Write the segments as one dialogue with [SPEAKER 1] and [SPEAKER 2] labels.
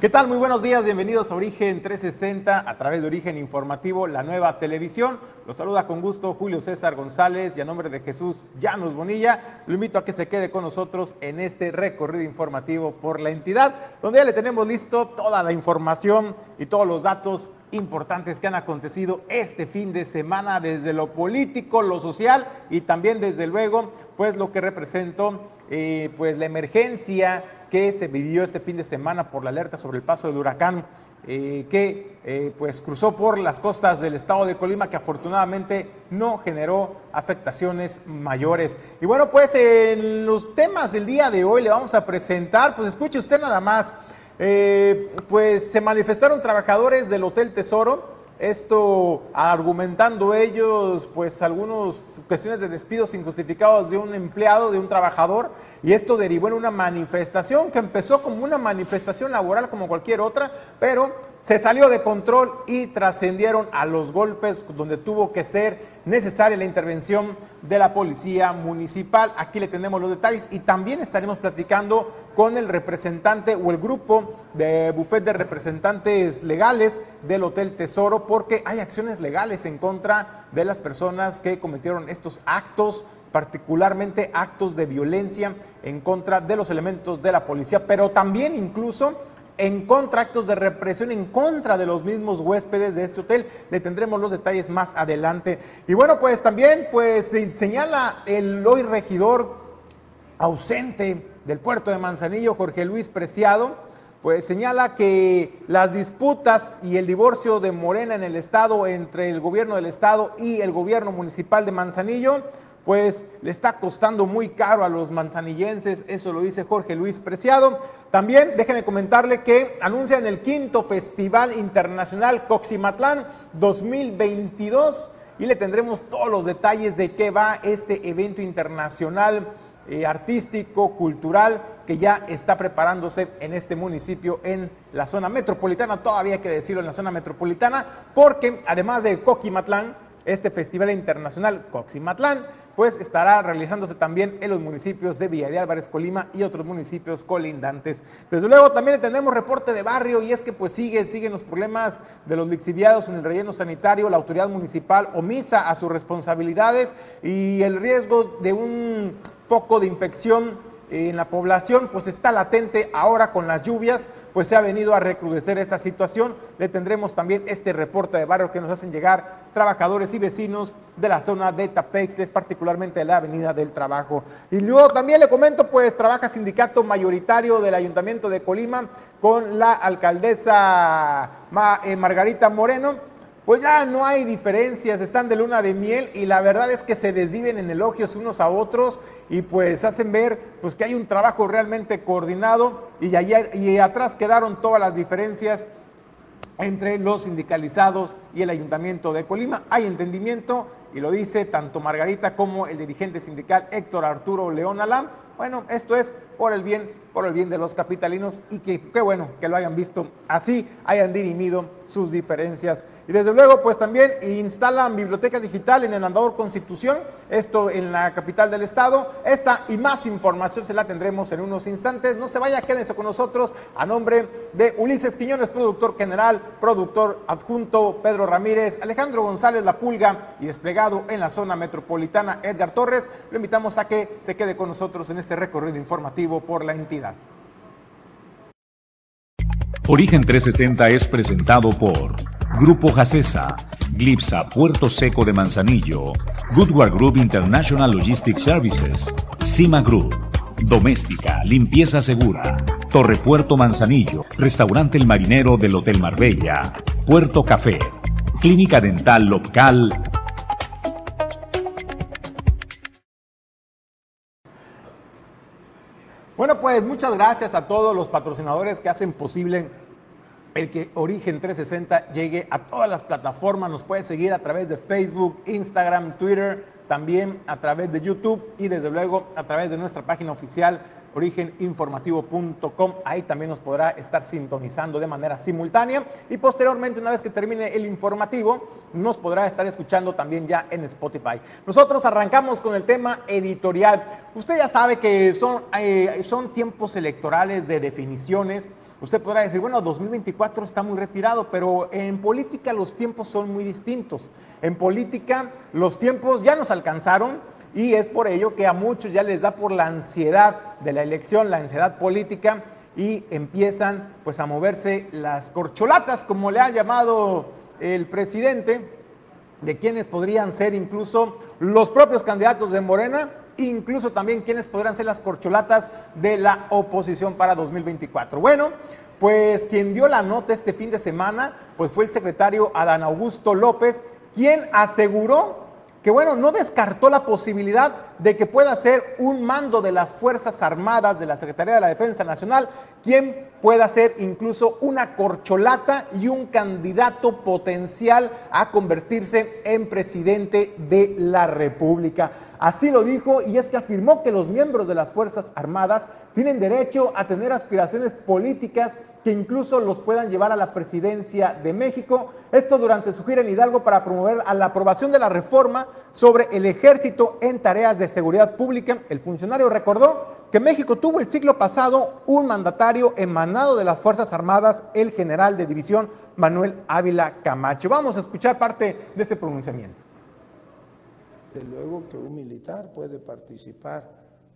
[SPEAKER 1] ¿Qué tal? Muy buenos días, bienvenidos a Origen 360 a través de Origen Informativo, la nueva televisión. Los saluda con gusto Julio César González y a nombre de Jesús Llanos Bonilla, lo invito a que se quede con nosotros en este recorrido informativo por la entidad, donde ya le tenemos listo toda la información y todos los datos importantes que han acontecido este fin de semana desde lo político, lo social y también desde luego pues lo que representó eh, pues la emergencia que se vivió este fin de semana por la alerta sobre el paso del huracán eh, que eh, pues cruzó por las costas del estado de Colima, que afortunadamente no generó afectaciones mayores. Y bueno, pues en los temas del día de hoy le vamos a presentar, pues escuche usted nada más, eh, pues se manifestaron trabajadores del Hotel Tesoro, esto argumentando ellos, pues, algunas cuestiones de despidos injustificados de un empleado, de un trabajador, y esto derivó en una manifestación que empezó como una manifestación laboral como cualquier otra, pero se salió de control y trascendieron a los golpes donde tuvo que ser necesaria la intervención de la policía municipal. Aquí le tenemos los detalles y también estaremos platicando con el representante o el grupo de bufet de representantes legales del Hotel Tesoro porque hay acciones legales en contra de las personas que cometieron estos actos particularmente actos de violencia en contra de los elementos de la policía, pero también incluso en contra, actos de represión en contra de los mismos huéspedes de este hotel. Le tendremos los detalles más adelante. Y bueno, pues también pues señala el hoy regidor ausente del puerto de Manzanillo, Jorge Luis Preciado, pues señala que las disputas y el divorcio de Morena en el estado entre el gobierno del estado y el gobierno municipal de Manzanillo pues le está costando muy caro a los manzanillenses, eso lo dice Jorge Luis Preciado. También déjeme comentarle que anuncian el quinto Festival Internacional Coximatlán 2022 y le tendremos todos los detalles de qué va este evento internacional eh, artístico, cultural, que ya está preparándose en este municipio, en la zona metropolitana, todavía hay que decirlo en la zona metropolitana, porque además de Coquimatlán, este Festival Internacional Coximatlán pues estará realizándose también en los municipios de Villa de Álvarez, Colima y otros municipios colindantes. Desde luego también tenemos reporte de barrio y es que pues siguen, siguen los problemas de los lixiviados en el relleno sanitario, la autoridad municipal omisa a sus responsabilidades y el riesgo de un foco de infección en la población pues está latente ahora con las lluvias, pues se ha venido a recrudecer esta situación. Le tendremos también este reporte de barrio que nos hacen llegar trabajadores y vecinos de la zona de Tapexles, particularmente de la Avenida del Trabajo. Y luego también le comento, pues trabaja sindicato mayoritario del Ayuntamiento de Colima con la alcaldesa eh, Margarita Moreno pues ya no hay diferencias, están de luna de miel y la verdad es que se desviven en elogios unos a otros y pues hacen ver pues que hay un trabajo realmente coordinado y, y atrás quedaron todas las diferencias entre los sindicalizados y el ayuntamiento de Colima. Hay entendimiento y lo dice tanto Margarita como el dirigente sindical Héctor Arturo León Alam. Bueno, esto es por el bien por el bien de los capitalinos y que qué bueno que lo hayan visto así, hayan dirimido sus diferencias. Y desde luego, pues también instalan biblioteca digital en el Andador Constitución, esto en la capital del estado. Esta y más información se la tendremos en unos instantes. No se vaya, quédense con nosotros a nombre de Ulises Quiñones, productor general, productor adjunto Pedro Ramírez, Alejandro González La Pulga y desplegado en la zona metropolitana Edgar Torres. Lo invitamos a que se quede con nosotros en este recorrido informativo por la entidad.
[SPEAKER 2] Origen 360 es presentado por Grupo Jacesa, Glipsa Puerto Seco de Manzanillo, Goodward Group International Logistics Services, Cima Group, Doméstica, Limpieza Segura, Torre Puerto Manzanillo, Restaurante El Marinero del Hotel Marbella, Puerto Café, Clínica Dental Local,
[SPEAKER 1] Bueno, pues muchas gracias a todos los patrocinadores que hacen posible el que Origen 360 llegue a todas las plataformas. Nos puede seguir a través de Facebook, Instagram, Twitter, también a través de YouTube y desde luego a través de nuestra página oficial origeninformativo.com. Ahí también nos podrá estar sintonizando de manera simultánea y posteriormente, una vez que termine el informativo, nos podrá estar escuchando también ya en Spotify. Nosotros arrancamos con el tema editorial. Usted ya sabe que son, eh, son tiempos electorales de definiciones. Usted podrá decir, bueno, 2024 está muy retirado, pero en política los tiempos son muy distintos. En política los tiempos ya nos alcanzaron y es por ello que a muchos ya les da por la ansiedad de la elección, la ansiedad política y empiezan pues a moverse las corcholatas, como le ha llamado el presidente, de quienes podrían ser incluso los propios candidatos de Morena, incluso también quienes podrán ser las corcholatas de la oposición para 2024. Bueno, pues quien dio la nota este fin de semana, pues fue el secretario Adán Augusto López, quien aseguró que bueno, no descartó la posibilidad de que pueda ser un mando de las Fuerzas Armadas de la Secretaría de la Defensa Nacional quien pueda ser incluso una corcholata y un candidato potencial a convertirse en presidente de la República. Así lo dijo y es que afirmó que los miembros de las Fuerzas Armadas tienen derecho a tener aspiraciones políticas que incluso los puedan llevar a la presidencia de México. Esto durante su gira en Hidalgo para promover a la aprobación de la reforma sobre el ejército en tareas de seguridad pública. El funcionario recordó que México tuvo el siglo pasado un mandatario emanado de las Fuerzas Armadas, el general de división Manuel Ávila Camacho. Vamos a escuchar parte de ese pronunciamiento.
[SPEAKER 3] Desde luego que un militar puede participar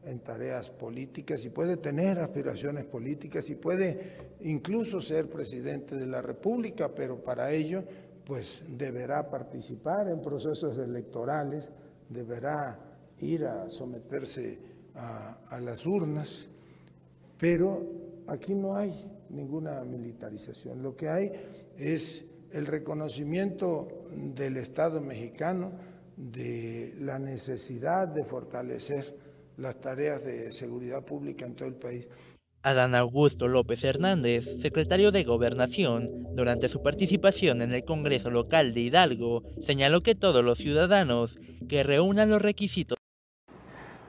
[SPEAKER 3] en tareas políticas y puede tener aspiraciones políticas y puede incluso ser presidente de la República, pero para ello pues deberá participar en procesos electorales, deberá ir a someterse a, las urnas, pero aquí no hay ninguna militarización. Lo que hay es el reconocimiento del Estado mexicano de la necesidad de fortalecer las tareas de seguridad pública en todo el país.
[SPEAKER 4] Adán Augusto López Hernández, secretario de Gobernación, durante su participación en el Congreso local de Hidalgo, señaló que todos los ciudadanos que reúnan los requisitos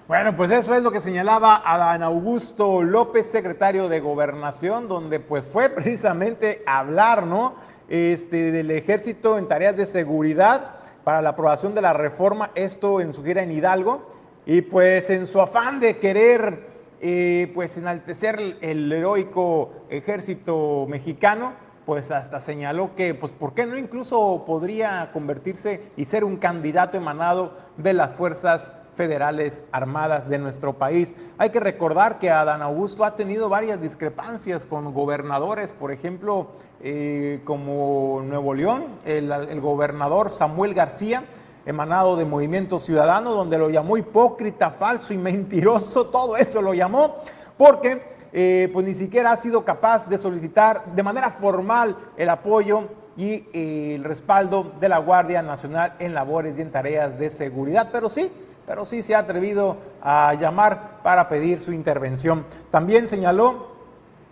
[SPEAKER 1] bueno, pues eso es lo que señalaba Adán Augusto López, secretario de Gobernación, donde pues fue precisamente hablar, ¿no? Este, del ejército en tareas de seguridad para la aprobación de la reforma, esto en su gira en Hidalgo, y pues en su afán de querer eh, pues enaltecer el heroico ejército mexicano, pues hasta señaló que, pues, ¿por qué no incluso podría convertirse y ser un candidato emanado de las fuerzas federales armadas de nuestro país. Hay que recordar que Adán Augusto ha tenido varias discrepancias con gobernadores, por ejemplo, eh, como Nuevo León, el gobernador Samuel García, emanado de Movimiento Ciudadano, donde lo llamó hipócrita, falso y mentiroso, todo eso lo llamó, porque eh, pues ni siquiera ha sido capaz de solicitar de manera formal el apoyo y eh, el respaldo de la Guardia Nacional en labores y en tareas de seguridad, pero sí, pero sí se ha atrevido a llamar para pedir su intervención. También señaló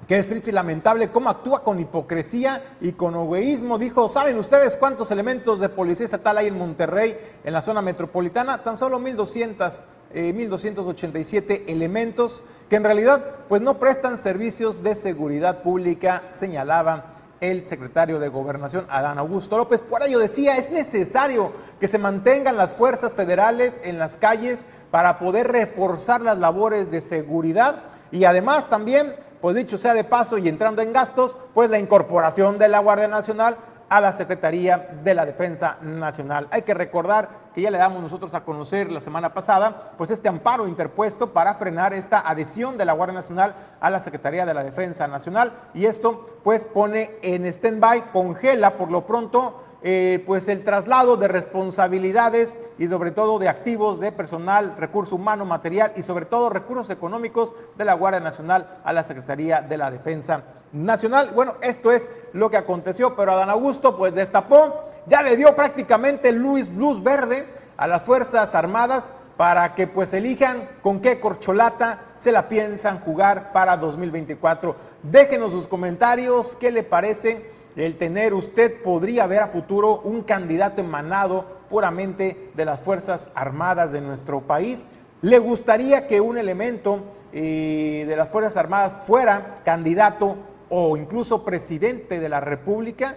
[SPEAKER 1] que es triste y lamentable cómo actúa con hipocresía y con egoísmo. Dijo, ¿saben ustedes cuántos elementos de policía estatal hay en Monterrey, en la zona metropolitana? Tan solo 1.200, 1.287 eh, elementos que en realidad pues no prestan servicios de seguridad pública, señalaba el secretario de Gobernación, Adán Augusto López. Por ello decía, es necesario que se mantengan las fuerzas federales en las calles para poder reforzar las labores de seguridad y además también pues dicho sea de paso y entrando en gastos, pues la incorporación de la Guardia Nacional a la Secretaría de la Defensa Nacional. Hay que recordar que ya le damos nosotros a conocer la semana pasada, pues este amparo interpuesto para frenar esta adhesión de la Guardia Nacional a la Secretaría de la Defensa Nacional y esto pues pone en stand-by, congela por lo pronto eh, pues el traslado de responsabilidades y sobre todo de activos de personal, recurso humano, material y sobre todo recursos económicos de la Guardia Nacional a la Secretaría de la Defensa Nacional. Bueno, esto es lo que aconteció, pero Adán Augusto pues destapó, ya le dio prácticamente luz, luz verde a las Fuerzas Armadas para que pues elijan con qué corcholata se la piensan jugar para 2024. Déjenos sus comentarios, qué le parece el tener usted, podría ver a futuro un candidato emanado puramente de las Fuerzas Armadas de nuestro país. ¿Le gustaría que un elemento eh, de las Fuerzas Armadas fuera candidato o incluso presidente de la República?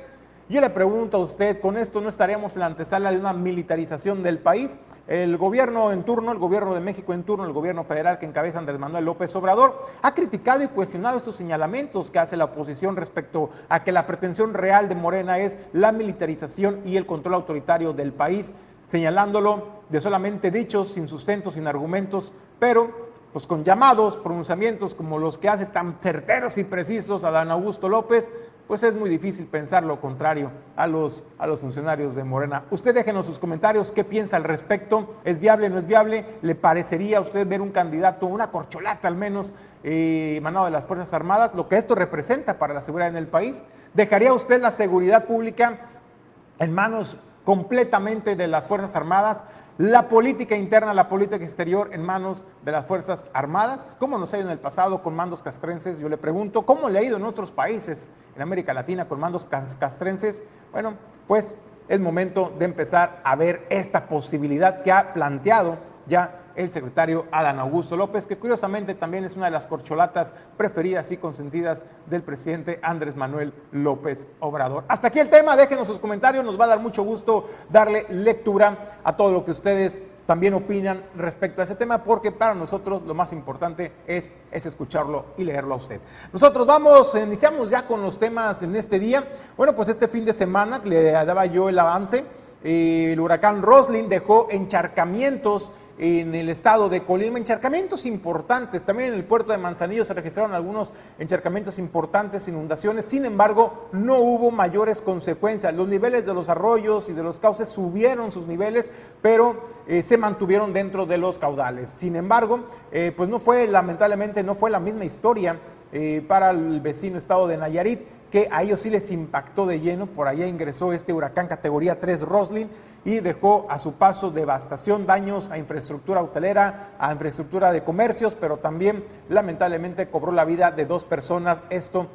[SPEAKER 1] Yo le pregunto a usted, ¿con esto no estaríamos en la antesala de una militarización del país? El gobierno en turno, el gobierno de México en turno, el gobierno federal que encabeza Andrés Manuel López Obrador, ha criticado y cuestionado estos señalamientos que hace la oposición respecto a que la pretensión real de Morena es la militarización y el control autoritario del país, señalándolo de solamente dichos, sin sustento, sin argumentos, pero pues con llamados, pronunciamientos como los que hace tan certeros y precisos a Dan Augusto López, pues es muy difícil pensar lo contrario a los, a los funcionarios de Morena. Usted déjenos sus comentarios, qué piensa al respecto, ¿es viable, no es viable? ¿Le parecería a usted ver un candidato, una corcholata al menos, eh, emanado de las Fuerzas Armadas, lo que esto representa para la seguridad en el país? ¿Dejaría usted la seguridad pública en manos completamente de las Fuerzas Armadas? La política interna, la política exterior en manos de las Fuerzas Armadas. ¿Cómo nos ha ido en el pasado con mandos castrenses? Yo le pregunto, ¿cómo le ha ido en otros países en América Latina con mandos castrenses? Bueno, pues es momento de empezar a ver esta posibilidad que ha planteado ya el secretario Adán Augusto López, que curiosamente también es una de las corcholatas preferidas y consentidas del presidente Andrés Manuel López Obrador. Hasta aquí el tema, déjenos sus comentarios, nos va a dar mucho gusto darle lectura a todo lo que ustedes también opinan respecto a ese tema, porque para nosotros lo más importante es, es escucharlo y leerlo a usted. Nosotros vamos, iniciamos ya con los temas en este día. Bueno, pues este fin de semana le daba yo el avance. El huracán Roslin dejó encharcamientos en el estado de Colima, encharcamientos importantes. También en el puerto de Manzanillo se registraron algunos encharcamientos importantes, inundaciones. Sin embargo, no hubo mayores consecuencias. Los niveles de los arroyos y de los cauces subieron sus niveles, pero eh, se mantuvieron dentro de los caudales. Sin embargo, eh, pues no fue, lamentablemente, no fue la misma historia eh, para el vecino estado de Nayarit, que a ellos sí les impactó de lleno. Por allá ingresó este huracán categoría 3 Roslin y dejó a su paso devastación, daños a infraestructura hotelera, a infraestructura de comercios, pero también lamentablemente cobró la vida de dos personas. Esto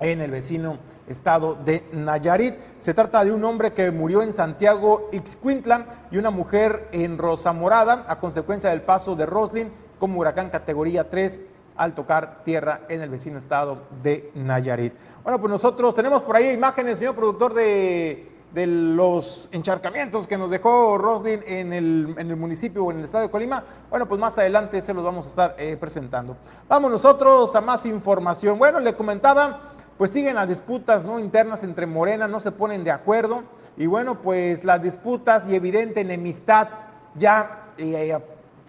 [SPEAKER 1] en el vecino estado de Nayarit. Se trata de un hombre que murió en Santiago Ixcuintla y una mujer en Rosa Morada a consecuencia del paso de Roslin como huracán categoría 3 al tocar tierra en el vecino estado de Nayarit. Bueno, pues nosotros tenemos por ahí imágenes, señor productor de los encharcamientos que nos dejó Roslin en el, en el, municipio o en el estado de Colima, bueno, pues más adelante se los vamos a estar eh, presentando. Vamos nosotros a más información. Bueno, le comentaba, pues siguen las disputas ¿no? internas entre Morena, no se ponen de acuerdo, y bueno, pues las disputas y evidente enemistad ya eh,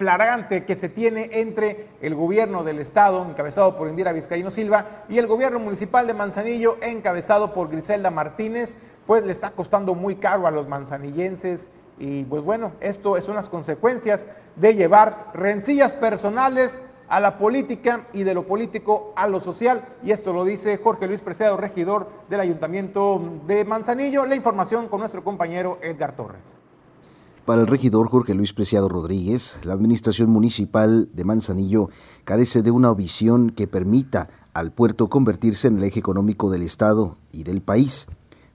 [SPEAKER 1] flagrante que se tiene entre el gobierno del estado, encabezado por Indira Vizcaíno Silva, y el gobierno municipal de Manzanillo, encabezado por Griselda Martínez, pues le está costando muy caro a los manzanillenses y pues bueno, esto es unas consecuencias de llevar rencillas personales a la política y de lo político a lo social. Y esto lo dice Jorge Luis Preciado, regidor del Ayuntamiento de Manzanillo. La información con nuestro compañero Edgar Torres.
[SPEAKER 5] Para el regidor Jorge Luis Preciado Rodríguez, la administración municipal de Manzanillo carece de una visión que permita al puerto convertirse en el eje económico del Estado y del país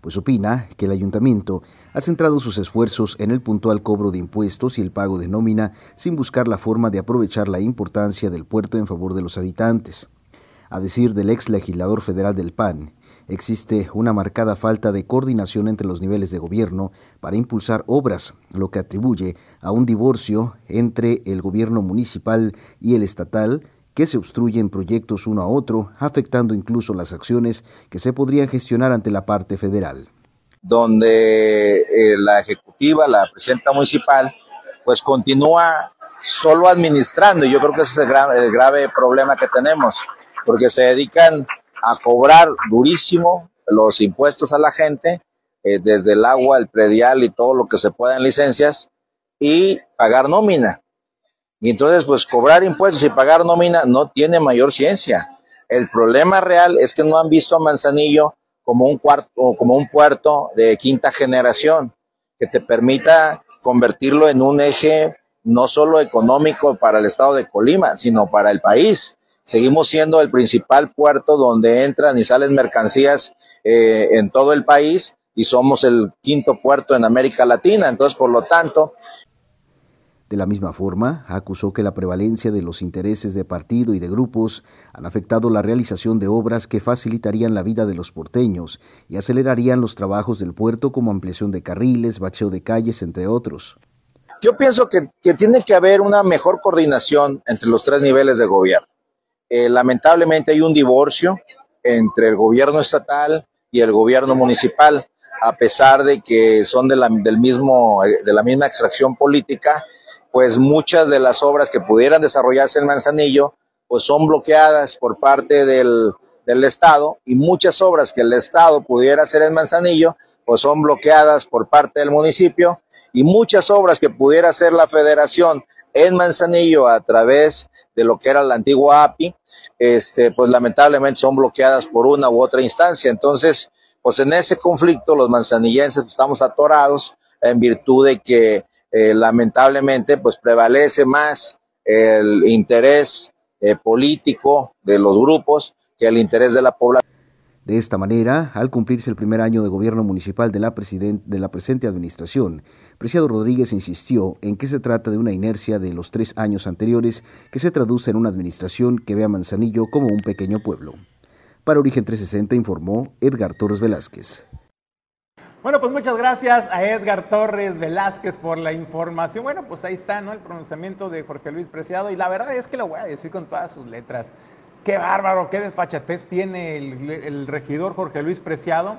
[SPEAKER 5] pues opina que el ayuntamiento ha centrado sus esfuerzos en el puntual cobro de impuestos y el pago de nómina sin buscar la forma de aprovechar la importancia del puerto en favor de los habitantes. A decir del ex legislador federal del PAN, existe una marcada falta de coordinación entre los niveles de gobierno para impulsar obras, lo que atribuye a un divorcio entre el gobierno municipal y el estatal que se obstruyen proyectos uno a otro, afectando incluso las acciones que se podrían gestionar ante la parte federal.
[SPEAKER 6] Donde eh, la ejecutiva, la presidenta municipal, pues continúa solo administrando, y yo creo que ese es el, grave problema que tenemos, porque se dedican a cobrar durísimo los impuestos a la gente, eh, desde el agua, el predial y todo lo que se pueda en licencias, y pagar nómina. Y entonces, pues cobrar impuestos y pagar nómina no tiene mayor ciencia. El problema real es que no han visto a Manzanillo como un cuarto, como un puerto de quinta generación que te permita convertirlo en un eje no solo económico para el estado de Colima, sino para el país. Seguimos siendo el principal puerto donde entran y salen mercancías eh, en todo el país y somos el quinto puerto en América Latina. Entonces, por lo tanto,
[SPEAKER 5] de la misma forma, acusó que la prevalencia de los intereses de partido y de grupos han afectado la realización de obras que facilitarían la vida de los porteños y acelerarían los trabajos del puerto como ampliación de carriles, bacheo de calles, entre otros.
[SPEAKER 6] Yo pienso que, tiene que haber una mejor coordinación entre los tres niveles de gobierno. Eh, lamentablemente hay un divorcio entre el gobierno estatal y el gobierno municipal, a pesar de que son de la, del mismo, de la misma extracción política, pues muchas de las obras que pudieran desarrollarse en Manzanillo, pues son bloqueadas por parte del, del Estado y muchas obras que el Estado pudiera hacer en Manzanillo, pues son bloqueadas por parte del municipio y muchas obras que pudiera hacer la federación en Manzanillo a través de lo que era la antigua API, este, pues lamentablemente son bloqueadas por una u otra instancia. Entonces, pues en ese conflicto los manzanillenses estamos atorados en virtud de que eh, lamentablemente pues prevalece más el interés eh, político de los grupos que el interés de la población.
[SPEAKER 5] De esta manera, al cumplirse el primer año de gobierno municipal de la, de la presente administración, Preciado Rodríguez insistió en que se trata de una inercia de los tres años anteriores que se traduce en una administración que ve a Manzanillo como un pequeño pueblo. Para Origen 360 informó Edgar Torres Velázquez.
[SPEAKER 1] Bueno, pues muchas gracias a Edgar Torres Velázquez por la información. Bueno, pues ahí está, ¿no? El pronunciamiento de Jorge Luis Preciado. Y la verdad es que lo voy a decir con todas sus letras. Qué bárbaro, qué desfachatez tiene el, regidor Jorge Luis Preciado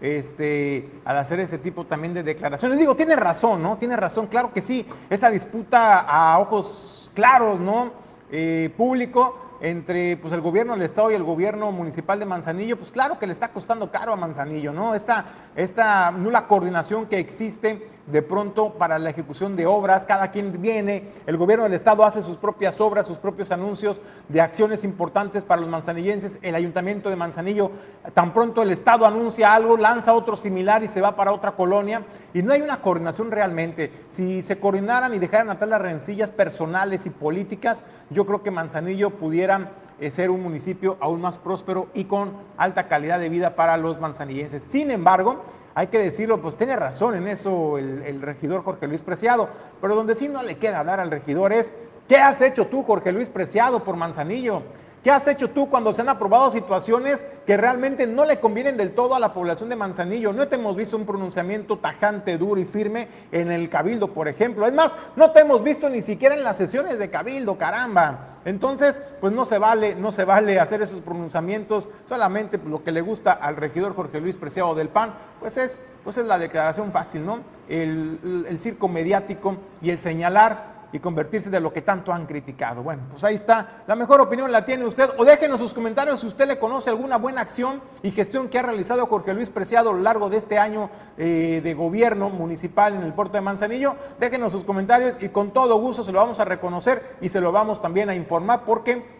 [SPEAKER 1] este, al hacer ese tipo también de declaraciones. Digo, tiene razón, ¿no? Tiene razón, claro que sí. Esta disputa a ojos claros, ¿no? Eh, público entre pues, el gobierno del Estado y el gobierno municipal de Manzanillo, pues claro que le está costando caro a Manzanillo, ¿no? Esta, esta nula coordinación que existe de pronto para la ejecución de obras, cada quien viene, el gobierno del Estado hace sus propias obras, sus propios anuncios de acciones importantes para los manzanillenses, el ayuntamiento de Manzanillo, tan pronto el Estado anuncia algo, lanza otro similar y se va para otra colonia, y no hay una coordinación realmente. Si se coordinaran y dejaran atrás las rencillas personales y políticas, yo creo que Manzanillo pudiera eh, ser un municipio aún más próspero y con alta calidad de vida para los manzanillenses. Sin embargo, hay que decirlo, pues tiene razón en eso el, regidor Jorge Luis Preciado, pero donde sí no le queda hablar al regidor es, ¿qué has hecho tú, Jorge Luis Preciado, por Manzanillo? ¿Qué has hecho tú cuando se han aprobado situaciones que realmente no le convienen del todo a la población de Manzanillo? No te hemos visto un pronunciamiento tajante, duro y firme en el Cabildo, por ejemplo. Es más, no te hemos visto ni siquiera en las sesiones de Cabildo, caramba. Entonces, pues no se vale, no se vale hacer esos pronunciamientos. Solamente lo que le gusta al regidor Jorge Luis Preciado del PAN, pues es, pues es la declaración fácil, ¿no? El, el circo mediático y el señalar y convertirse de lo que tanto han criticado. Bueno, pues ahí está. La mejor opinión la tiene usted. O déjenos sus comentarios si usted le conoce alguna buena acción y gestión que ha realizado Jorge Luis Preciado a lo largo de este año eh, de gobierno municipal en el puerto de Manzanillo. Déjenos sus comentarios y con todo gusto se lo vamos a reconocer y se lo vamos también a informar porque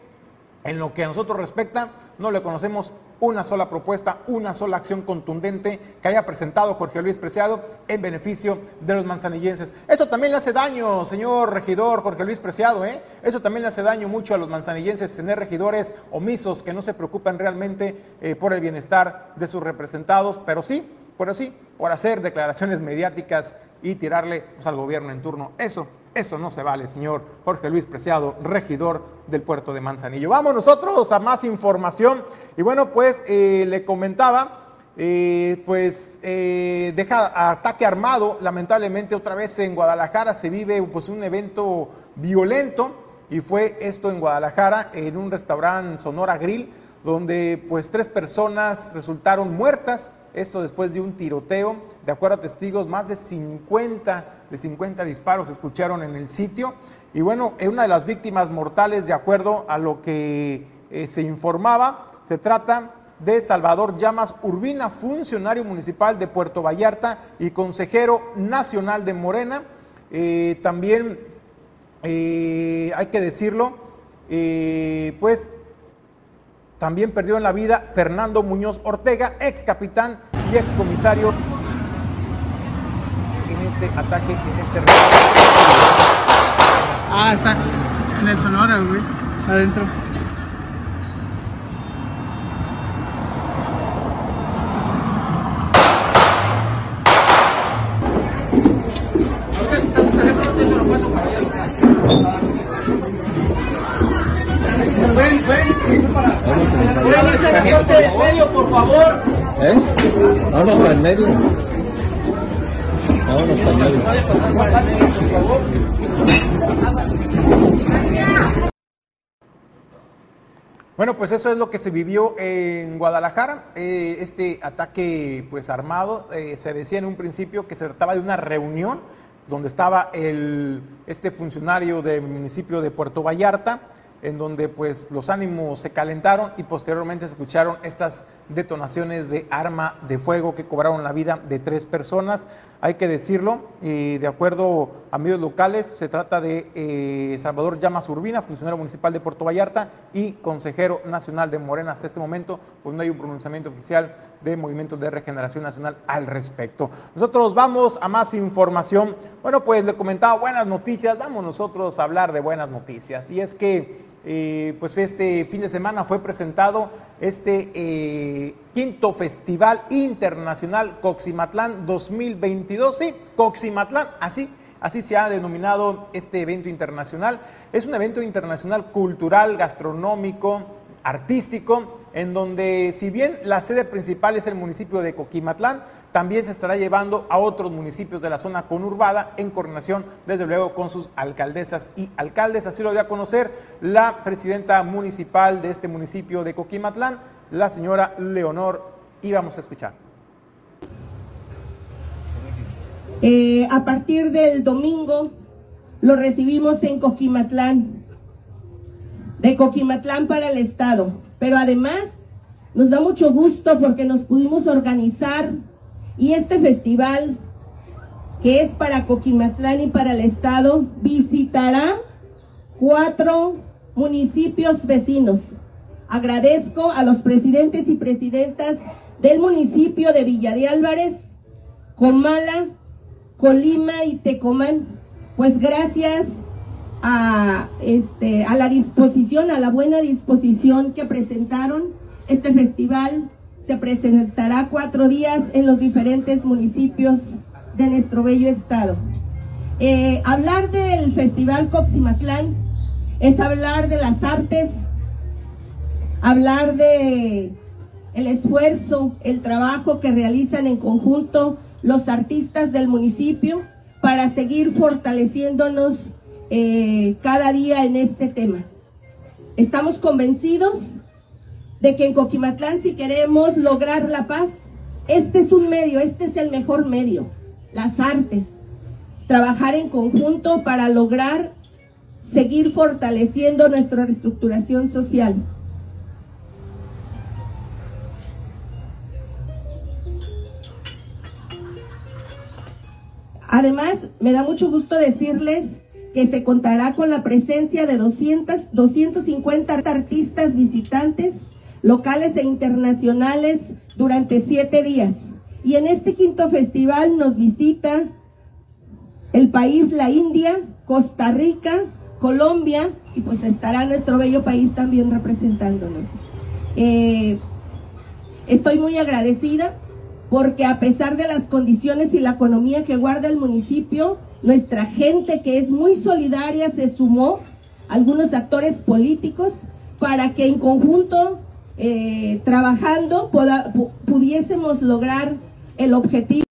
[SPEAKER 1] en lo que a nosotros respecta, no le conocemos una sola propuesta, una sola acción contundente que haya presentado Jorge Luis Preciado en beneficio de los manzanillenses. Eso también le hace daño, señor regidor Jorge Luis Preciado, ¿eh? Eso también le hace daño mucho a los manzanillenses tener regidores omisos que no se preocupan realmente eh, por el bienestar de sus representados, pero sí pero sí, por hacer declaraciones mediáticas y tirarle pues, al gobierno en turno. Eso, eso no se vale, señor Jorge Luis Preciado, regidor del puerto de Manzanillo. Vamos nosotros a más información. Y bueno, pues eh, le comentaba, eh, pues eh, deja ataque armado. Lamentablemente otra vez en Guadalajara se vive pues, un evento violento. Y fue esto en Guadalajara, en un restaurante Sonora Grill, donde pues tres personas resultaron muertas esto después de un tiroteo. De acuerdo a testigos, más de 50, de 50 disparos se escucharon en el sitio. Y bueno, una de las víctimas mortales, de acuerdo a lo que eh, se informaba, se trata de Salvador Llamas Urbina, funcionario municipal de Puerto Vallarta y consejero nacional de Morena. Eh, también eh, hay que decirlo, pues también perdió en la vida Fernando Muñoz Ortega, ex capitán y ex comisario en este ataque, en este
[SPEAKER 7] Ah, está en el Sonora, güey, adentro.
[SPEAKER 8] Medio, por favor. ¿Eh? Vámonos para el medio. Vámonos para el medio.
[SPEAKER 1] Bueno, pues eso es lo que se vivió en Guadalajara. Eh, este ataque pues armado, eh, se decía en un principio que se trataba de una reunión donde estaba el, este funcionario del municipio de Puerto Vallarta en donde pues los ánimos se calentaron y posteriormente se escucharon estas detonaciones de arma de fuego que cobraron la vida de tres personas. Hay que decirlo, y de acuerdo a medios locales, se trata de eh, Salvador Llamas Urbina, funcionario municipal de Puerto Vallarta y consejero nacional de Morena. Hasta este momento, pues no hay un pronunciamiento oficial de Movimiento de Regeneración Nacional al respecto. Nosotros vamos a más información. Bueno, pues le comentaba buenas noticias, vamos nosotros a hablar de buenas noticias. Y es que eh, pues este fin de semana fue presentado este eh, quinto Festival Internacional Coximatlán 2022. Sí, Coximatlán, así, así se ha denominado este evento internacional. Es un evento internacional cultural, gastronómico, artístico, en donde si bien la sede principal es el municipio de Coquimatlán, también se estará llevando a otros municipios de la zona conurbada en coordinación, desde luego, con sus alcaldesas y alcaldes. Así lo dio a conocer la presidenta municipal de este municipio de Coquimatlán, la señora Leonor. Y vamos a escuchar.
[SPEAKER 9] Eh, a partir del domingo lo recibimos en Coquimatlán, de Coquimatlán para el Estado. Pero además nos da mucho gusto porque nos pudimos organizar y este festival, que es para Coquimatlán y para el Estado, visitará cuatro municipios vecinos. Agradezco a los presidentes y presidentas del municipio de Villa de Álvarez, Comala, Colima y Tecomán, pues gracias a, este, a la disposición, a la buena disposición que presentaron este festival se presentará cuatro días en los diferentes municipios de nuestro bello estado. Eh, hablar del Festival Coximatlán es hablar de las artes, hablar de el esfuerzo, el trabajo que realizan en conjunto los artistas del municipio para seguir fortaleciéndonos eh, cada día en este tema. Estamos convencidos de que en Coquimatlán si queremos lograr la paz, este es un medio, este es el mejor medio, las artes, trabajar en conjunto para lograr seguir fortaleciendo nuestra reestructuración social. Además, me da mucho gusto decirles que se contará con la presencia de 200, 250 artistas visitantes locales e internacionales durante siete días. Y en este quinto festival nos visita el país, la India, Costa Rica, Colombia, y pues estará nuestro bello país también representándonos. Eh, estoy muy agradecida porque a pesar de las condiciones y la economía que guarda el municipio, nuestra gente que es muy solidaria se sumó, algunos actores políticos, para que en conjunto eh, trabajando pudiésemos lograr el objetivo.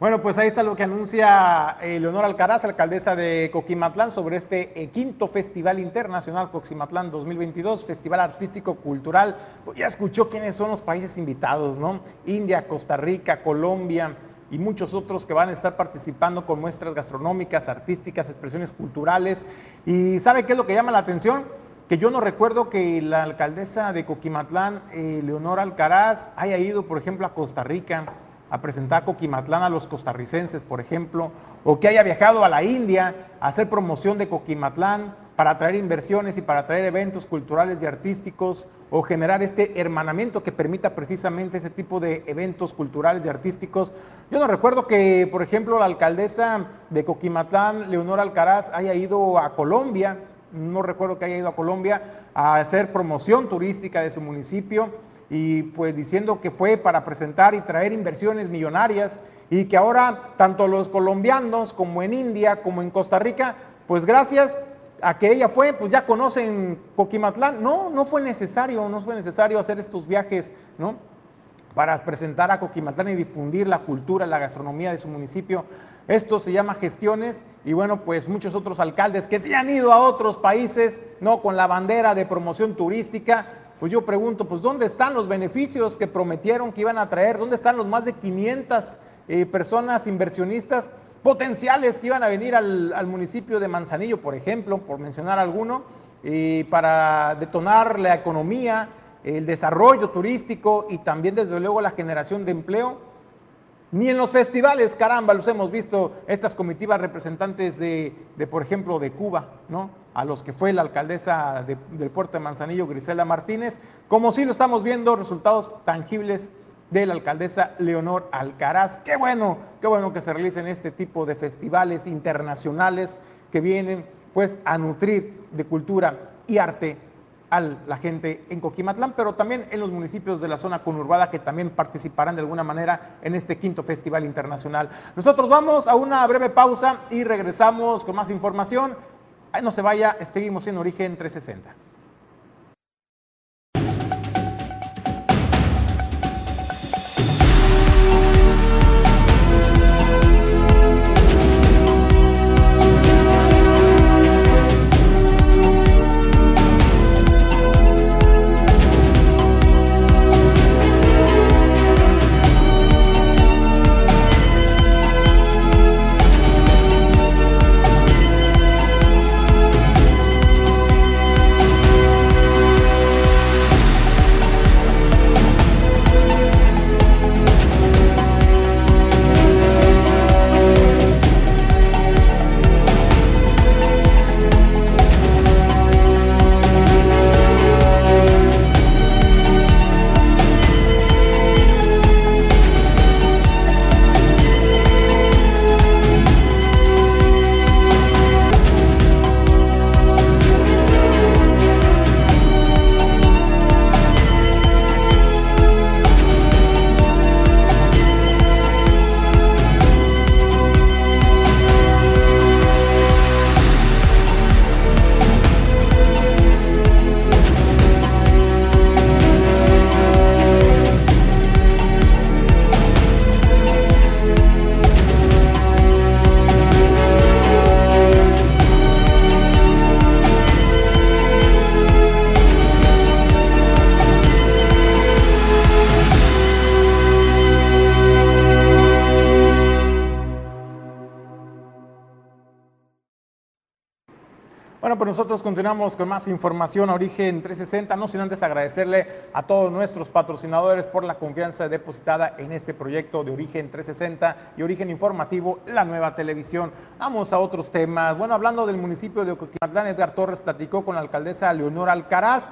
[SPEAKER 1] Bueno, pues ahí está lo que anuncia eh, Leonor Alcaraz, alcaldesa de Coquimatlán, sobre este eh, quinto Festival Internacional Coquimatlán 2022, Festival Artístico Cultural. Pues ya escuchó quiénes son los países invitados, ¿no? India, Costa Rica, Colombia y muchos otros que van a estar participando con muestras gastronómicas, artísticas, expresiones culturales. ¿Y sabe qué es lo que llama la atención? Que yo no recuerdo que la alcaldesa de Coquimatlán, eh, Leonor Alcaraz, haya ido, por ejemplo, a Costa Rica a presentar Coquimatlán a los costarricenses, por ejemplo, o que haya viajado a la India a hacer promoción de Coquimatlán para atraer inversiones y para atraer eventos culturales y artísticos o generar este hermanamiento que permita precisamente ese tipo de eventos culturales y artísticos. Yo no recuerdo que, por ejemplo, la alcaldesa de Coquimatlán, Leonora Alcaraz, haya ido a Colombia, no recuerdo que haya ido a Colombia a hacer promoción turística de su municipio y pues diciendo que fue para presentar y traer inversiones millonarias y que ahora tanto los colombianos como en India como en Costa Rica, pues gracias a que ella fue, pues ya conocen Coquimatlán. No, no fue necesario, no fue necesario hacer estos viajes, ¿no? Para presentar a Coquimatlán y difundir la cultura, la gastronomía de su municipio. Esto se llama gestiones y bueno, pues muchos otros alcaldes que se han ido a otros países, ¿no? Con la bandera de promoción turística, pues yo pregunto, pues ¿dónde están los beneficios que prometieron que iban a traer? ¿Dónde están los más de 500 eh, personas inversionistas potenciales que iban a venir al, municipio de Manzanillo, por ejemplo, por mencionar alguno, y para detonar la economía, el desarrollo turístico y también desde luego la generación de empleo. Ni en los festivales, caramba, los hemos visto, estas comitivas representantes de, por ejemplo, de Cuba, ¿no? A los que fue la alcaldesa del puerto de Manzanillo, Grisela Martínez, como si lo estamos viendo, resultados tangibles de la alcaldesa Leonor Alcaraz. Qué bueno, qué bueno que se realicen este tipo de festivales internacionales que vienen pues a nutrir de cultura y arte a la gente en Coquimatlán, pero también en los municipios de la zona conurbada que también participarán de alguna manera en este quinto festival internacional. Nosotros vamos a una breve pausa y regresamos con más información. No se vaya, seguimos en Origen 360. Nosotros continuamos con más información a Origen 360, no sin antes agradecerle a todos nuestros patrocinadores por la confianza depositada en este proyecto de Origen 360 y Origen Informativo, la nueva televisión. Vamos a otros temas. Bueno, hablando del municipio de Ocoquimatlán, Edgar Torres platicó con la alcaldesa Leonor Alcaraz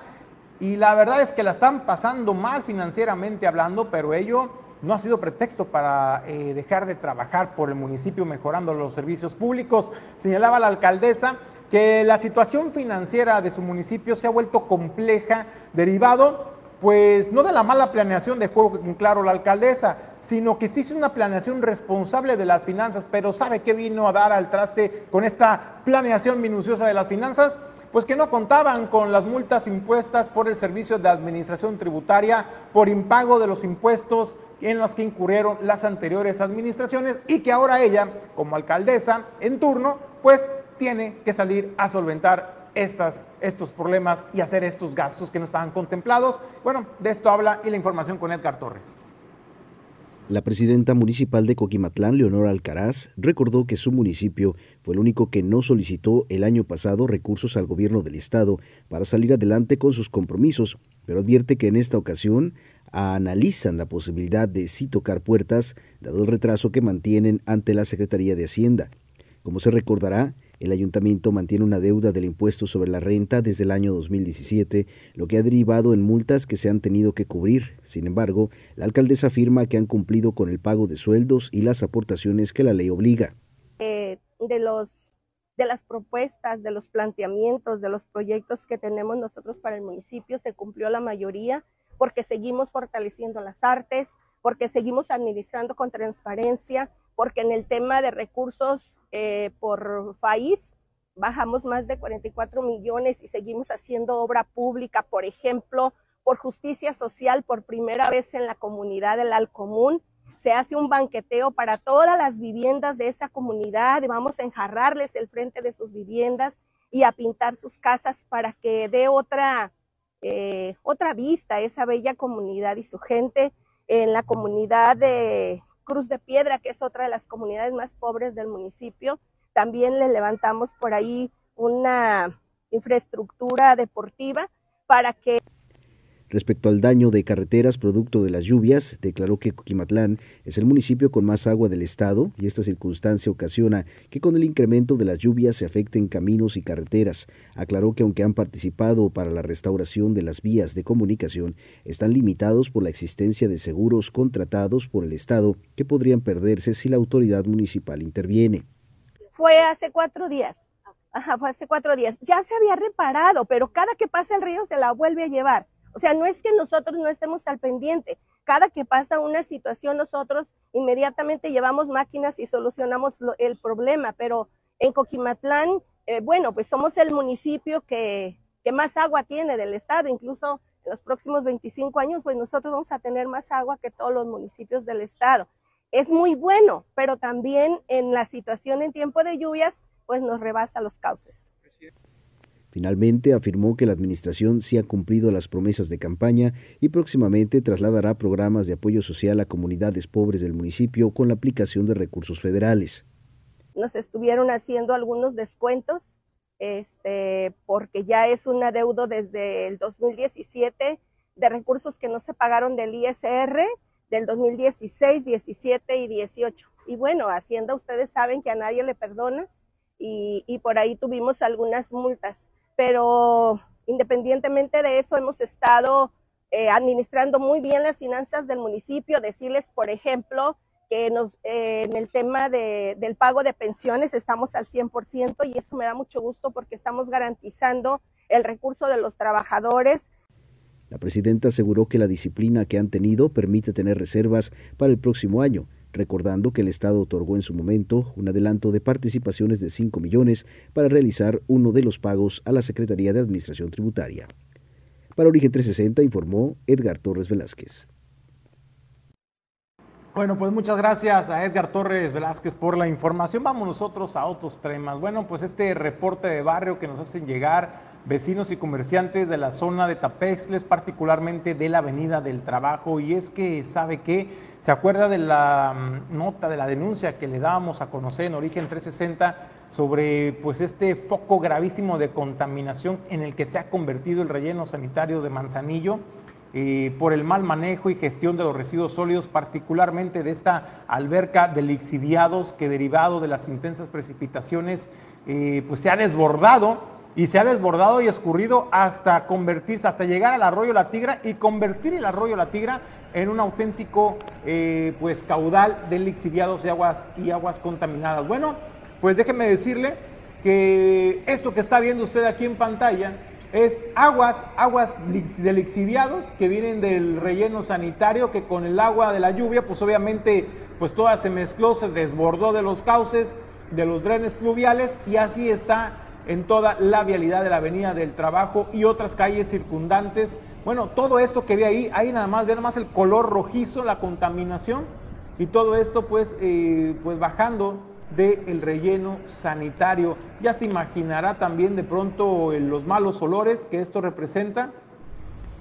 [SPEAKER 1] y la verdad es que la están pasando mal financieramente hablando, pero ello no ha sido pretexto para eh, dejar de trabajar por el municipio mejorando los servicios públicos. Señalaba la alcaldesa que la situación financiera de su municipio se ha vuelto compleja, derivado pues no de la mala planeación de juego en claro la alcaldesa, sino que sí hizo una planeación responsable de las finanzas, pero ¿sabe qué vino a dar al traste con esta planeación minuciosa de las finanzas? Pues que no contaban con las multas impuestas por el Servicio de Administración Tributaria por impago de los impuestos en los que incurrieron las anteriores administraciones y que ahora ella, como alcaldesa en turno, pues tiene que salir a solventar estas, estos problemas y hacer estos gastos que no estaban contemplados. Bueno, de esto habla y la información con Edgar Torres.
[SPEAKER 5] La presidenta municipal de Coquimatlán, Leonora Alcaraz, recordó que su municipio fue el único que no solicitó el año pasado recursos al gobierno del estado para salir adelante con sus compromisos, pero advierte que en esta ocasión analizan la posibilidad de sí tocar puertas, dado el retraso que mantienen ante la Secretaría de Hacienda. Como se recordará, El ayuntamiento mantiene una deuda del impuesto sobre la renta desde el año 2017, lo que ha derivado en multas que se han tenido que cubrir. Sin embargo, la alcaldesa afirma que han cumplido con el pago de sueldos y las aportaciones que la ley obliga.
[SPEAKER 9] Eh, de, los, de las propuestas, de los planteamientos, de los proyectos que tenemos nosotros para el municipio, se cumplió la mayoría porque seguimos fortaleciendo las artes, porque seguimos administrando con transparencia, porque en el tema de recursos eh, por país bajamos más de 44 millones y seguimos haciendo obra pública, por ejemplo, por justicia social por primera vez en la comunidad del Alcomún. Se hace un banqueteo para todas las viviendas de esa comunidad vamos a enjarrarles el frente de sus viviendas y a pintar sus casas para que dé otra, eh, otra vista a esa bella comunidad y su gente en la comunidad de Cruz de Piedra, que es otra de las comunidades más pobres del municipio. También le levantamos por ahí una infraestructura deportiva para que
[SPEAKER 5] Respecto al daño de carreteras producto de las lluvias, declaró que Coquimatlán es el municipio con más agua del estado y esta circunstancia ocasiona que con el incremento de las lluvias se afecten caminos y carreteras. Aclaró que aunque han participado para la restauración de las vías de comunicación, están limitados por la existencia de seguros contratados por el estado que podrían perderse si la autoridad municipal interviene.
[SPEAKER 9] Fue hace cuatro días. Fue hace cuatro días. Ya se había reparado, pero cada que pasa el río se la vuelve a llevar. O sea, no es que nosotros no estemos al pendiente. Cada que pasa una situación, nosotros inmediatamente llevamos máquinas y solucionamos el problema. Pero en Coquimatlán, eh, bueno, pues somos el municipio que, que más agua tiene del estado. Incluso en los próximos 25 años, pues nosotros vamos a tener más agua que todos los municipios del estado. Es muy bueno, pero también en la situación en tiempo de lluvias, pues nos rebasa los cauces.
[SPEAKER 5] Finalmente afirmó que la administración sí ha cumplido las promesas de campaña y próximamente trasladará programas de apoyo social a comunidades pobres del municipio con la aplicación de recursos federales.
[SPEAKER 9] Nos estuvieron haciendo algunos descuentos este, porque ya es un adeudo desde el 2017 de recursos que no se pagaron del ISR del 2016, 17 y 18. Y bueno, Hacienda ustedes saben que a nadie le perdona y, y por ahí tuvimos algunas multas pero independientemente de eso hemos estado eh, administrando muy bien las finanzas del municipio, decirles, por ejemplo, que nos, eh, en el tema de, del pago de pensiones estamos al 100% y eso me da mucho gusto porque estamos garantizando el recurso de los trabajadores.
[SPEAKER 5] La presidenta aseguró que la disciplina que han tenido permite tener reservas para el próximo año recordando que el Estado otorgó en su momento un adelanto de participaciones de 5 millones para realizar uno de los pagos a la Secretaría de Administración Tributaria. Para Origen 360 informó Edgar Torres Velázquez.
[SPEAKER 1] Bueno, pues muchas gracias a Edgar Torres Velázquez por la información. Vamos nosotros a otros temas. Bueno, pues este reporte de barrio que nos hacen llegar vecinos y comerciantes de la zona de Tapexles, particularmente de la Avenida del Trabajo. Y es que, ¿sabe qué? ¿Se acuerda de la mm, nota, de la denuncia que le dábamos a conocer en Origen 360 sobre pues este foco gravísimo de contaminación en el que se ha convertido el relleno sanitario de Manzanillo? Eh, por el mal manejo y gestión de los residuos sólidos, particularmente de esta alberca de lixiviados que derivado de las intensas precipitaciones, eh, pues se ha desbordado y se ha desbordado y escurrido hasta convertirse, hasta llegar al arroyo La Tigra y convertir el arroyo La Tigra en un auténtico eh, pues caudal de lixiviados y aguas, y aguas contaminadas. Bueno, pues déjeme decirle que esto que está viendo usted aquí en pantalla es aguas, aguas de lixiviados que vienen del relleno sanitario que con el agua de la lluvia pues obviamente pues toda se mezcló, se desbordó de los cauces, de los drenes pluviales y así está en toda la vialidad de la Avenida del Trabajo y otras calles circundantes. Bueno, todo esto que ve ahí, ahí nada más, ve nada más el color rojizo, la contaminación y todo esto pues, eh, pues bajando del relleno sanitario. Ya se imaginará también de pronto los malos olores que esto representa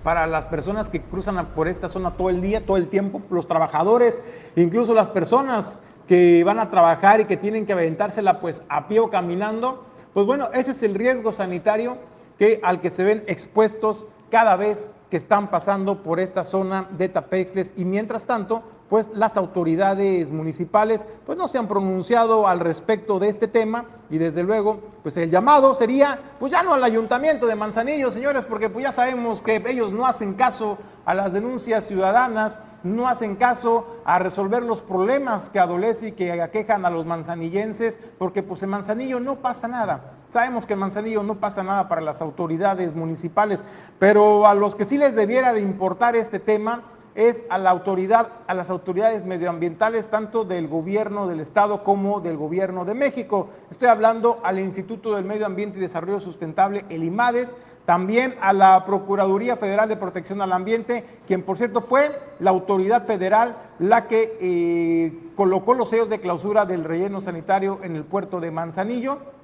[SPEAKER 1] para las personas que cruzan por esta zona todo el día, todo el tiempo, los trabajadores, incluso las personas que van a trabajar y que tienen que aventársela pues a pie o caminando, pues bueno, ese es el riesgo sanitario que, al que se ven expuestos cada vez que están pasando por esta zona de Tapexles. Y mientras tanto, pues las autoridades municipales pues no se han pronunciado al respecto de este tema y desde luego pues el llamado sería pues ya no al ayuntamiento de Manzanillo, señores, porque pues ya sabemos que ellos no hacen caso a las denuncias ciudadanas, no hacen caso a resolver los problemas que adolece y que aquejan a los manzanillenses, porque pues en Manzanillo no pasa nada. Sabemos que en Manzanillo no pasa nada para las autoridades municipales, pero a los que sí les debiera de importar este tema es a la autoridad, a las autoridades medioambientales, tanto del gobierno del estado como del gobierno de México. Estoy hablando al Instituto del Medio Ambiente y Desarrollo Sustentable, el IMADES, también a la Procuraduría Federal de Protección al Ambiente, quien por cierto fue la autoridad federal la que eh, colocó los sellos de clausura del relleno sanitario en el puerto de Manzanillo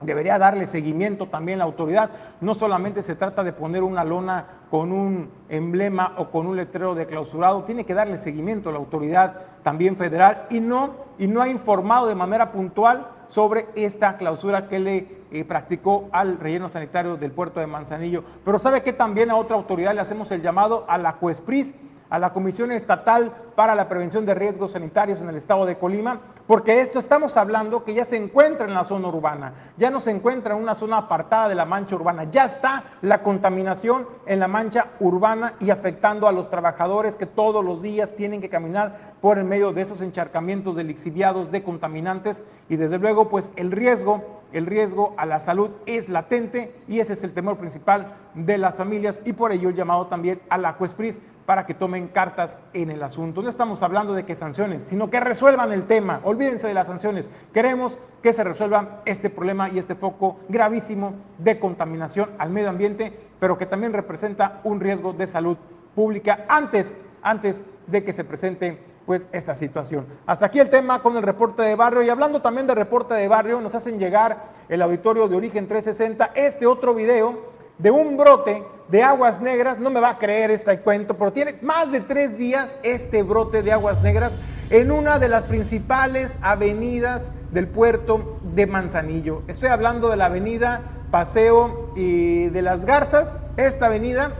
[SPEAKER 1] debería darle seguimiento también la autoridad. No solamente se trata de poner una lona con un emblema o con un letrero de clausurado, tiene que darle seguimiento a la autoridad también federal y no, y no ha informado de manera puntual sobre esta clausura que le eh, practicó al relleno sanitario del puerto de Manzanillo. Pero sabe que también a otra autoridad le hacemos el llamado a la CUESPRIS, a la Comisión Estatal para la Prevención de Riesgos Sanitarios en el estado de Colima, porque esto estamos hablando que ya se encuentra en la zona urbana, ya no se encuentra en una zona apartada de la mancha urbana, ya está la contaminación en la mancha urbana y afectando a los trabajadores que todos los días tienen que caminar por el medio de esos encharcamientos de lixiviados, de contaminantes y desde luego pues el riesgo, el riesgo a la salud es latente y ese es el temor principal de las familias y por ello el llamado también a la CUESPRIS para que tomen cartas en el asunto. No estamos hablando de que sanciones, sino que resuelvan el tema. Olvídense de las sanciones. Queremos que se resuelva este problema y este foco gravísimo de contaminación al medio ambiente, pero que también representa un riesgo de salud pública antes, antes de que se presente pues esta situación. Hasta aquí el tema con el reporte de barrio y hablando también de reporte de barrio, nos hacen llegar el auditorio de Origen 360 este otro video de un brote de aguas negras, no me va a creer este cuento, pero tiene más de tres días este brote de aguas negras en una de las principales avenidas del puerto de Manzanillo. Estoy hablando de la avenida Paseo y de las Garzas, esta avenida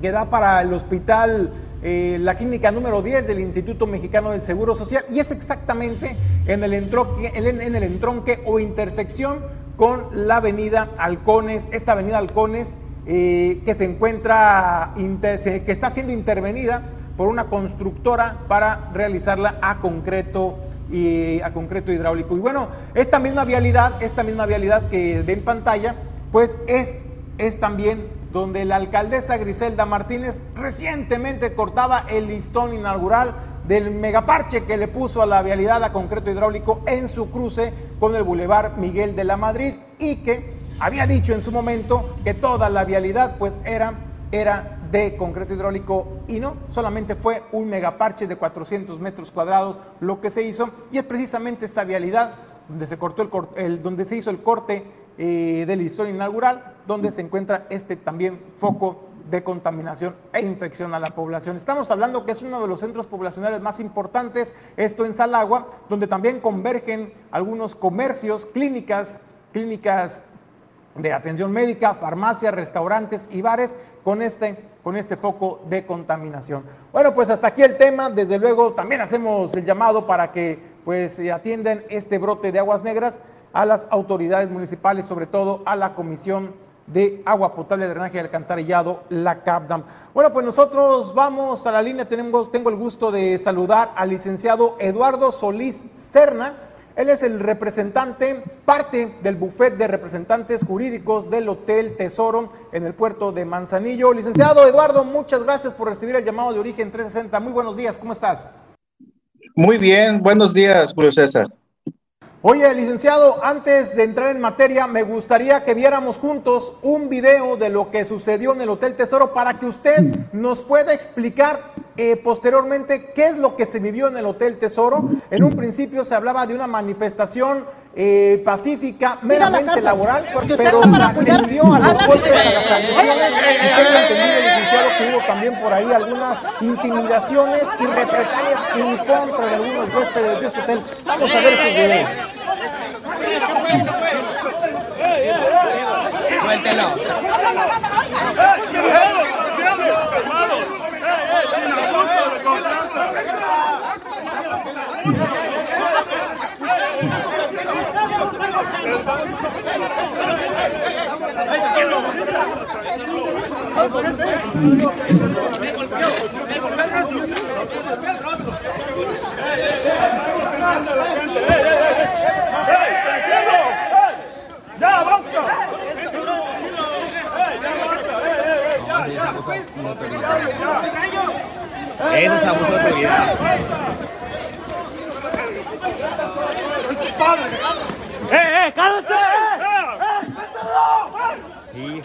[SPEAKER 1] que da para el hospital, eh, la clínica número 10 del Instituto Mexicano del Seguro Social, y es exactamente en el, en el entronque o intersección con la avenida Halcones, esta avenida Halcones eh, que se encuentra, que está siendo intervenida por una constructora para realizarla a concreto y a concreto hidráulico. Y bueno, esta misma vialidad, esta misma vialidad que ve en pantalla, pues es, es también donde la alcaldesa Griselda Martínez recientemente cortaba el listón inaugural del megaparche que le puso a la vialidad a concreto hidráulico en su cruce con el Boulevard Miguel de la Madrid y que había dicho en su momento que toda la vialidad pues era, era de concreto hidráulico y no, solamente fue un megaparche de 400 metros cuadrados lo que se hizo y es precisamente esta vialidad donde se, cortó el, donde se hizo el corte eh, del listón inaugural, donde se encuentra este también foco de contaminación e infección a la población. Estamos hablando que es uno de los centros poblacionales más importantes, esto en Salagua, donde también convergen algunos comercios, clínicas, clínicas de atención médica, farmacias, restaurantes y bares con este, con este foco de contaminación. Bueno, pues hasta aquí el tema. Desde luego también hacemos el llamado para que pues atiendan este brote de aguas negras a las autoridades municipales, sobre todo a la Comisión de agua potable, drenaje y alcantarillado, la CAPDAM. Bueno, pues nosotros vamos a la línea, tenemos, tengo el gusto de saludar al licenciado Eduardo Solís Cerna. Él es el representante, parte del bufet de representantes jurídicos del Hotel Tesoro en el puerto de Manzanillo. Licenciado Eduardo, muchas gracias por recibir el llamado de Origen 360. Muy buenos días, ¿cómo estás?
[SPEAKER 10] Muy bien, buenos días, Julio César.
[SPEAKER 1] Oye, licenciado, antes de entrar en materia, me gustaría que viéramos juntos un video de lo que sucedió en el Hotel Tesoro para que usted nos pueda explicar eh, posteriormente qué es lo que se vivió en el Hotel Tesoro. En un principio se hablaba de una manifestación eh, pacífica, meramente laboral, pero ascendió a los golpes, a las agresiones. Y tengo entendido, licenciado, que hubo también por ahí algunas intimidaciones y represalias en contra de algunos huéspedes de este hotel. Vamos a ver estos videos. Suéltelo. ¡Ey. Cuéntelo.
[SPEAKER 11] Eso es abuso de autoridad. ¡Eh, eh, cálmate! ¡Eh,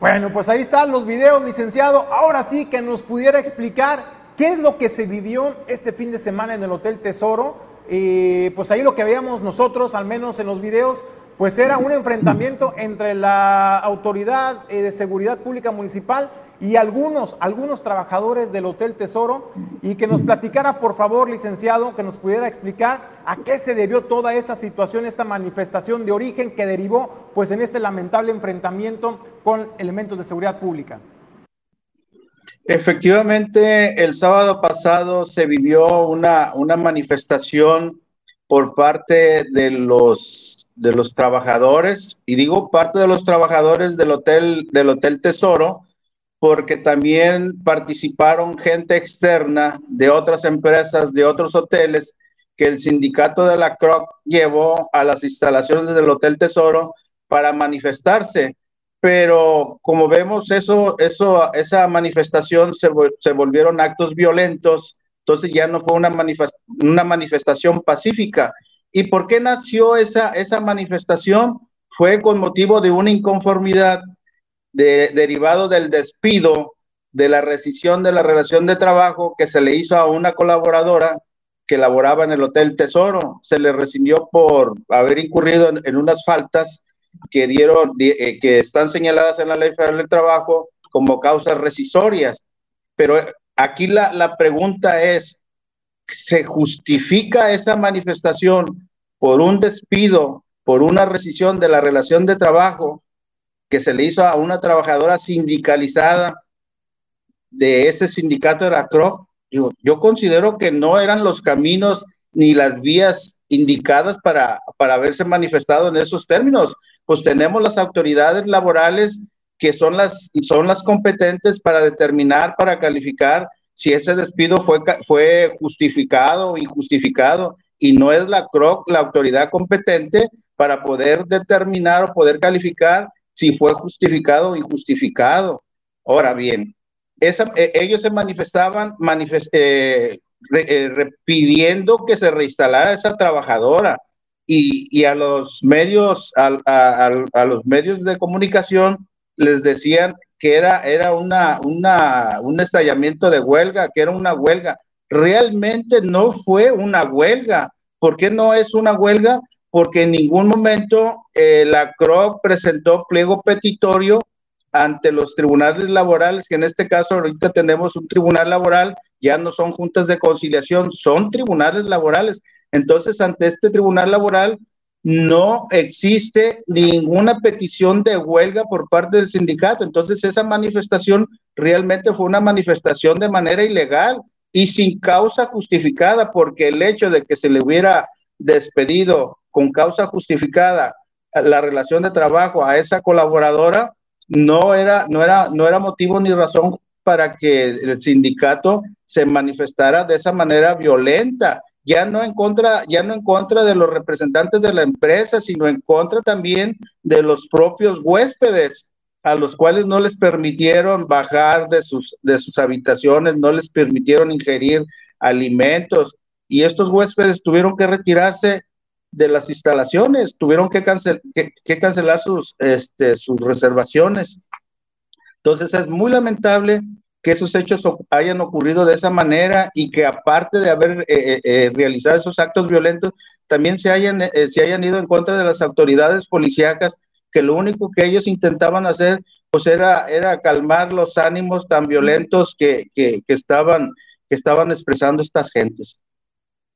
[SPEAKER 1] Bueno, pues ahí están los videos, licenciado. Ahora sí que nos pudiera explicar qué es lo que se vivió este fin de semana en el Hotel Tesoro. Y pues ahí lo que veíamos nosotros, al menos en los videos, pues era un enfrentamiento entre la autoridad eh, de seguridad pública municipal y algunos, algunos trabajadores del Hotel Tesoro. Y que nos platicara, por favor, licenciado, que nos pudiera explicar a qué se debió toda esta situación, esta manifestación de origen que derivó pues en este lamentable enfrentamiento con elementos de seguridad pública.
[SPEAKER 10] Efectivamente, el sábado pasado se vivió una, una manifestación por parte de los, de los trabajadores, y digo parte de los trabajadores del Hotel, del hotel Tesoro, porque también participaron gente externa de otras empresas, de otros hoteles, que el sindicato de la CROC llevó a las instalaciones del Hotel Tesoro para manifestarse. Pero como vemos, eso, eso, esa manifestación se, se volvieron actos violentos, entonces ya no fue una, una manifestación pacífica. ¿Y por qué nació esa, esa manifestación? Fue con motivo de una inconformidad derivado del despido de la rescisión de la relación de trabajo que se le hizo a una colaboradora que laboraba en el Hotel Tesoro. Se le rescindió por haber incurrido en, unas faltas que dieron, eh, que están señaladas en la Ley Federal del Trabajo como causas rescisorias. Pero aquí la, la pregunta es, ¿se justifica esa manifestación por un despido, por una rescisión de la relación de trabajo que se le hizo a una trabajadora sindicalizada de ese sindicato de la CRO, yo, yo considero que no eran los caminos ni las vías indicadas para, para haberse manifestado en esos términos. Pues tenemos las autoridades laborales que son las, son las competentes para determinar, para calificar si ese despido fue, fue justificado o injustificado y no es la CROC la autoridad competente para poder determinar o poder calificar si fue justificado o injustificado. Ahora bien, esa, eh, ellos se manifestaban eh, eh, pidiendo que se reinstalara esa trabajadora y, y a los medios, a, a, los medios de comunicación les decían que era, era una, una, un estallamiento de huelga, que era una huelga. Realmente no fue una huelga. ¿Por qué no es una huelga? porque en ningún momento eh, la CROC presentó pliego petitorio ante los tribunales laborales, que en este caso ahorita tenemos un tribunal laboral, ya no son juntas de conciliación, son tribunales laborales. Entonces, ante este tribunal laboral no existe ninguna petición de huelga por parte del sindicato. Entonces, esa manifestación realmente fue una manifestación de manera ilegal y sin causa justificada, porque el hecho de que se le hubiera despedido con causa justificada la relación de trabajo a esa colaboradora, no era, no era, no era motivo ni razón para que el sindicato se manifestara de esa manera violenta, ya no en contra, ya no en contra de los representantes de la empresa, sino en contra también de los propios huéspedes, a los cuales no les permitieron bajar de sus, de sus habitaciones, no les permitieron ingerir alimentos, y estos huéspedes tuvieron que retirarse de las instalaciones, tuvieron que, que, cancelar sus, este, sus reservaciones. Entonces es muy lamentable que esos hechos hayan ocurrido de esa manera y que aparte de haber eh, eh, eh, realizado esos actos violentos, también se hayan, se hayan ido en contra de las autoridades policíacas, que lo único que ellos intentaban hacer pues era, era calmar los ánimos tan violentos que, que, estaban, que estaban expresando estas gentes.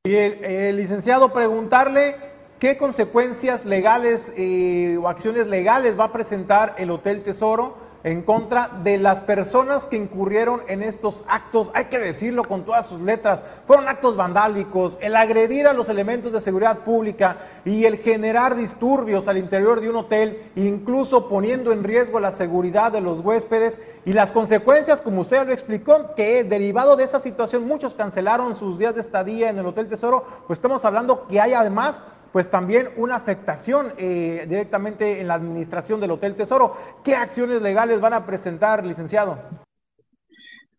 [SPEAKER 1] Y el, licenciado, preguntarle qué consecuencias legales eh, o acciones legales va a presentar el Hotel Tesoro en contra de las personas que incurrieron en estos actos, hay que decirlo con todas sus letras, fueron actos vandálicos, el agredir a los elementos de seguridad pública y el generar disturbios al interior de un hotel, incluso poniendo en riesgo la seguridad de los huéspedes y las consecuencias, como usted lo explicó, que derivado de esa situación muchos cancelaron sus días de estadía en el Hotel Tesoro, pues estamos hablando que hay además pues también una afectación eh, directamente en la administración del Hotel Tesoro. ¿Qué acciones legales van a presentar, licenciado?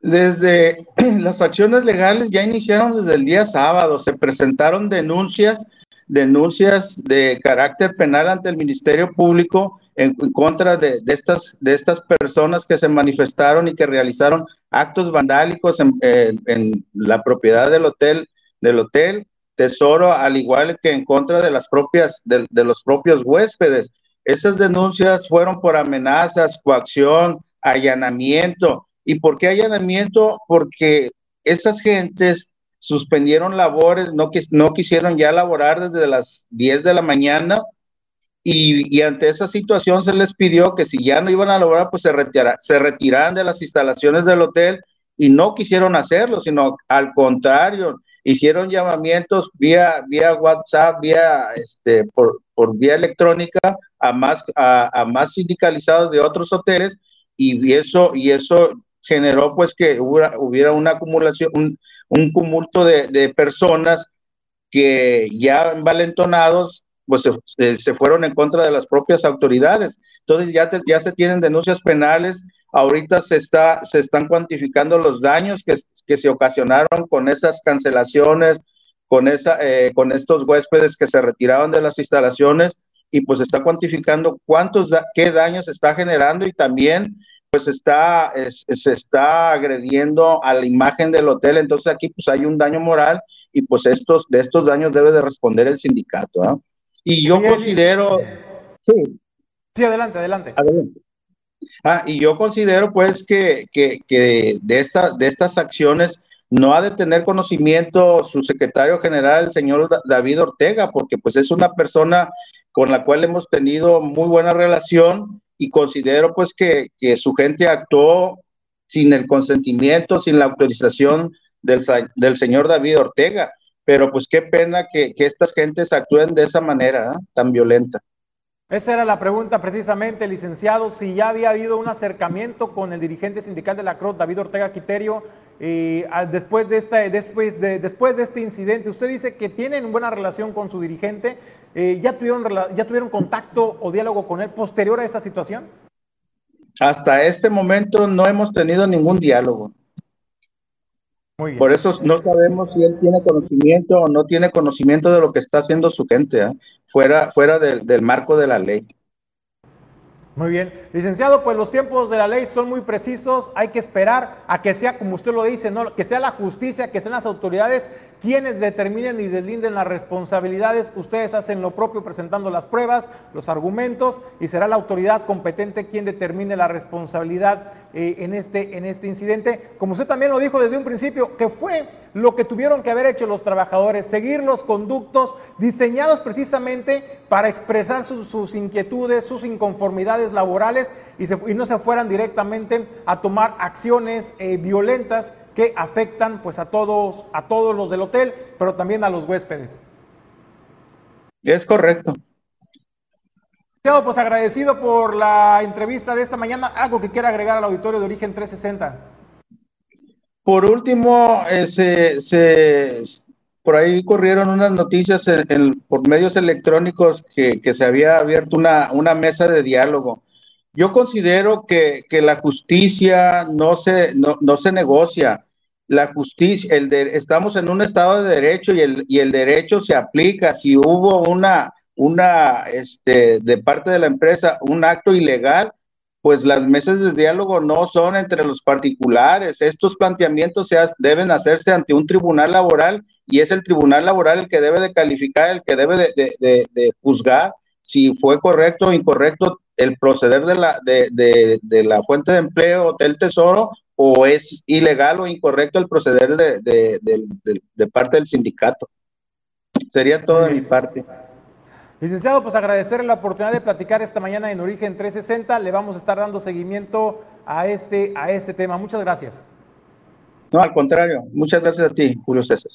[SPEAKER 10] Desde las acciones legales ya iniciaron desde el día sábado, se presentaron denuncias, denuncias de carácter penal ante el Ministerio Público en, contra de, estas, de estas personas que se manifestaron y que realizaron actos vandálicos en, la propiedad del hotel, del hotel Tesoro, al igual que en contra de las propias, de, los propios huéspedes. Esas denuncias fueron por amenazas, coacción, allanamiento. ¿Y por qué allanamiento? Porque esas gentes suspendieron labores, no, no quisieron ya laborar desde las 10 de la mañana y, ante esa situación se les pidió que si ya no iban a laborar, pues se, retira, se retiraran de las instalaciones del hotel y no quisieron hacerlo, sino al contrario, hicieron llamamientos vía, vía WhatsApp, vía, este, por, por vía electrónica a más, a, más sindicalizados de otros hoteles y eso, y eso generó pues que hubiera, una acumulación, un, un cumulto de, de, personas que ya envalentonados pues se, se, fueron en contra de las propias autoridades. Entonces ya, ya se tienen denuncias penales, ahorita se, está, se están cuantificando los daños que, que se ocasionaron con esas cancelaciones, con, esa, eh, con estos huéspedes que se retiraron de las instalaciones y pues está cuantificando cuántos, qué daños está generando y también pues está, se está agrediendo a la imagen del hotel. Entonces aquí pues hay un daño moral y pues estos, de estos daños debe de responder el sindicato. Y yo considero...
[SPEAKER 1] Sí. Sí, adelante, adelante. Adelante.
[SPEAKER 10] Ah, y yo considero pues que, que, que de, esta, de estas acciones no ha de tener conocimiento su secretario general, el señor David Ortega, porque pues es una persona con la cual hemos tenido muy buena relación y considero pues que, que su gente actuó sin el consentimiento, sin la autorización del, del señor David Ortega. Pero pues qué pena que, que estas gentes actúen de esa manera, ¿eh? tan violenta.
[SPEAKER 1] Esa era la pregunta precisamente, licenciado, si ya había habido un acercamiento con el dirigente sindical de la CROT, David Ortega Quiterio, eh, después, de este incidente. Usted dice que tienen buena relación con su dirigente. Eh, ¿ya, tuvieron, ¿Ya tuvieron contacto o diálogo con él posterior a esa situación?
[SPEAKER 10] Hasta este momento no hemos tenido ningún diálogo. Por eso no sabemos si él tiene conocimiento o no tiene conocimiento de lo que está haciendo su gente, ¿eh? fuera, fuera del, del marco de la ley.
[SPEAKER 1] Muy bien. Licenciado, pues los tiempos de la ley son muy precisos. Hay que esperar a que sea, como usted lo dice, ¿no? que sea la justicia, que sean las autoridades quienes determinen y deslinden las responsabilidades. Ustedes hacen lo propio presentando las pruebas, los argumentos y será la autoridad competente quien determine la responsabilidad eh, en, este, en este incidente. Como usted también lo dijo desde un principio, que fue lo que tuvieron que haber hecho los trabajadores, seguir los conductos diseñados precisamente para expresar sus, inquietudes, sus inconformidades laborales y, y, no se fueran directamente a tomar acciones eh, violentas que afectan pues a todos, a todos los del hotel, pero también a los huéspedes.
[SPEAKER 10] Es correcto.
[SPEAKER 1] Pues agradecido por la entrevista de esta mañana. ¿Algo que quiera agregar al auditorio de Origen 360?
[SPEAKER 10] Por último, eh, por ahí corrieron unas noticias por medios electrónicos que, se había abierto una, una mesa de diálogo. Yo considero que, la justicia no se, no se negocia la justicia, el de, estamos en un estado de derecho y el, y el derecho se aplica. Si hubo una, una, este, de parte de la empresa, un acto ilegal, pues las mesas de diálogo no son entre los particulares. Estos planteamientos se deben hacerse ante un tribunal laboral y es el tribunal laboral el que debe de calificar, el que debe de, juzgar si fue correcto o incorrecto el proceder de la, de, la fuente de empleo del tesoro o es ilegal o incorrecto el proceder de, parte del sindicato. Sería todo de mi parte.
[SPEAKER 1] Licenciado, pues agradecerle la oportunidad de platicar esta mañana en Origen 360. Le vamos a estar dando seguimiento a este, a este tema. Muchas gracias.
[SPEAKER 10] No, al contrario. Muchas gracias a ti, Julio César.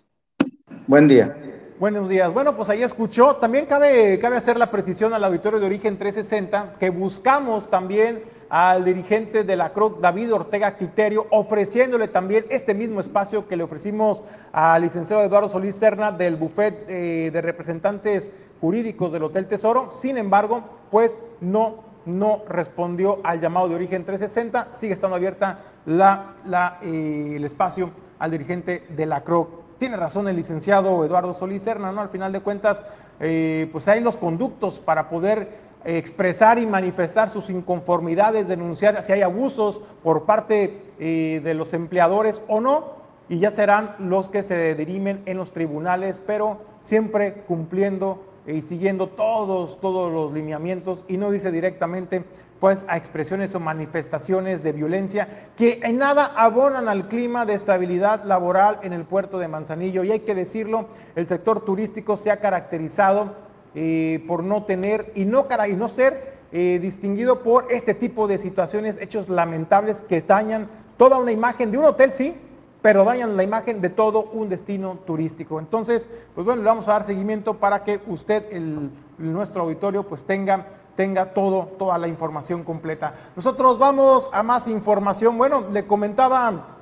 [SPEAKER 10] Buen día.
[SPEAKER 1] Buenos días. Bueno, pues ahí escuchó. También cabe, cabe hacer la precisión al auditorio de Origen 360 que buscamos también al dirigente de la CROC, David Ortega Quiterio, ofreciéndole también este mismo espacio que le ofrecimos al licenciado Eduardo Solís Serna del bufet eh, de representantes jurídicos del Hotel Tesoro. Sin embargo, pues no, no respondió al llamado de origen 360. Sigue estando abierta la, la, eh, el espacio al dirigente de la CROC. Tiene razón el licenciado Eduardo Solís Serna, ¿no? Al final de cuentas, eh, pues hay los conductos para poder expresar y manifestar sus inconformidades, denunciar si hay abusos por parte eh, de los empleadores o no, y ya serán los que se dirimen en los tribunales, pero siempre cumpliendo y siguiendo todos, todos los lineamientos y no irse directamente pues a expresiones o manifestaciones de violencia que en nada abonan al clima de estabilidad laboral en el puerto de Manzanillo. Y hay que decirlo, el sector turístico se ha caracterizado eh, por no tener y no, y no ser eh, distinguido por este tipo de situaciones, hechos lamentables que dañan toda una imagen de un hotel, sí, pero dañan la imagen de todo un destino turístico. Entonces, pues bueno, le vamos a dar seguimiento para que usted, el, nuestro auditorio, pues tenga tenga todo, toda la información completa. Nosotros vamos a más información. Bueno, le comentaba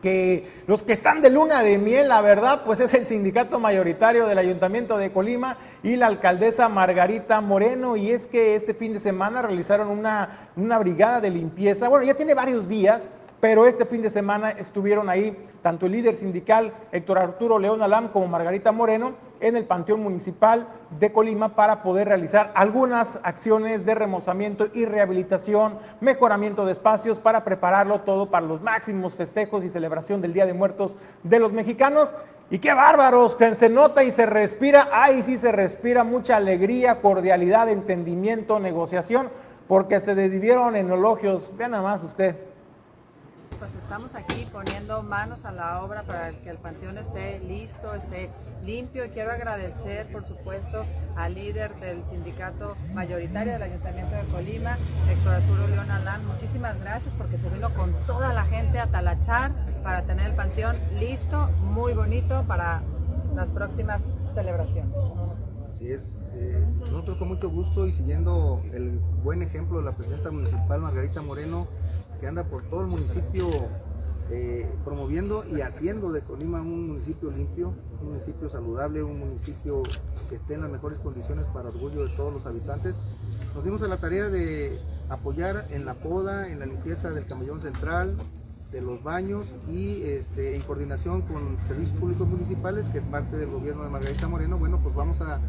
[SPEAKER 1] que los que están de luna de miel, la verdad, pues es el sindicato mayoritario del Ayuntamiento de Colima y la alcaldesa Margarita Moreno. Y es que este fin de semana realizaron una, una brigada de limpieza. Bueno, ya tiene varios días pero este fin de semana estuvieron ahí tanto el líder sindical Héctor Arturo León Alam como Margarita Moreno en el Panteón Municipal de Colima para poder realizar algunas acciones de remozamiento y rehabilitación, mejoramiento de espacios para prepararlo todo para los máximos festejos y celebración del Día de Muertos de los mexicanos. Y qué bárbaros, que se nota y se respira, ahí sí se respira mucha alegría, cordialidad, entendimiento, negociación, porque se desvivieron en elogios. Vean nada más usted
[SPEAKER 12] pues estamos aquí poniendo manos a la obra para que el panteón esté listo, esté limpio y quiero agradecer por supuesto al líder del sindicato mayoritario del Ayuntamiento de Colima, Héctor Arturo León Alán. Muchísimas gracias porque se vino con toda la gente a talachar para tener el panteón listo, muy bonito para las próximas celebraciones.
[SPEAKER 13] Así es. Eh, nosotros con mucho gusto y siguiendo el buen ejemplo de la presidenta municipal Margarita Moreno, que anda por todo el municipio eh, promoviendo y haciendo de Colima un municipio limpio, un municipio saludable, un municipio que esté en las mejores condiciones para orgullo de todos los habitantes. Nos dimos a la tarea de apoyar en la poda, en la limpieza del camellón central, de los baños y este, en coordinación con servicios públicos municipales, que es parte del gobierno de Margarita Moreno, bueno, pues vamos a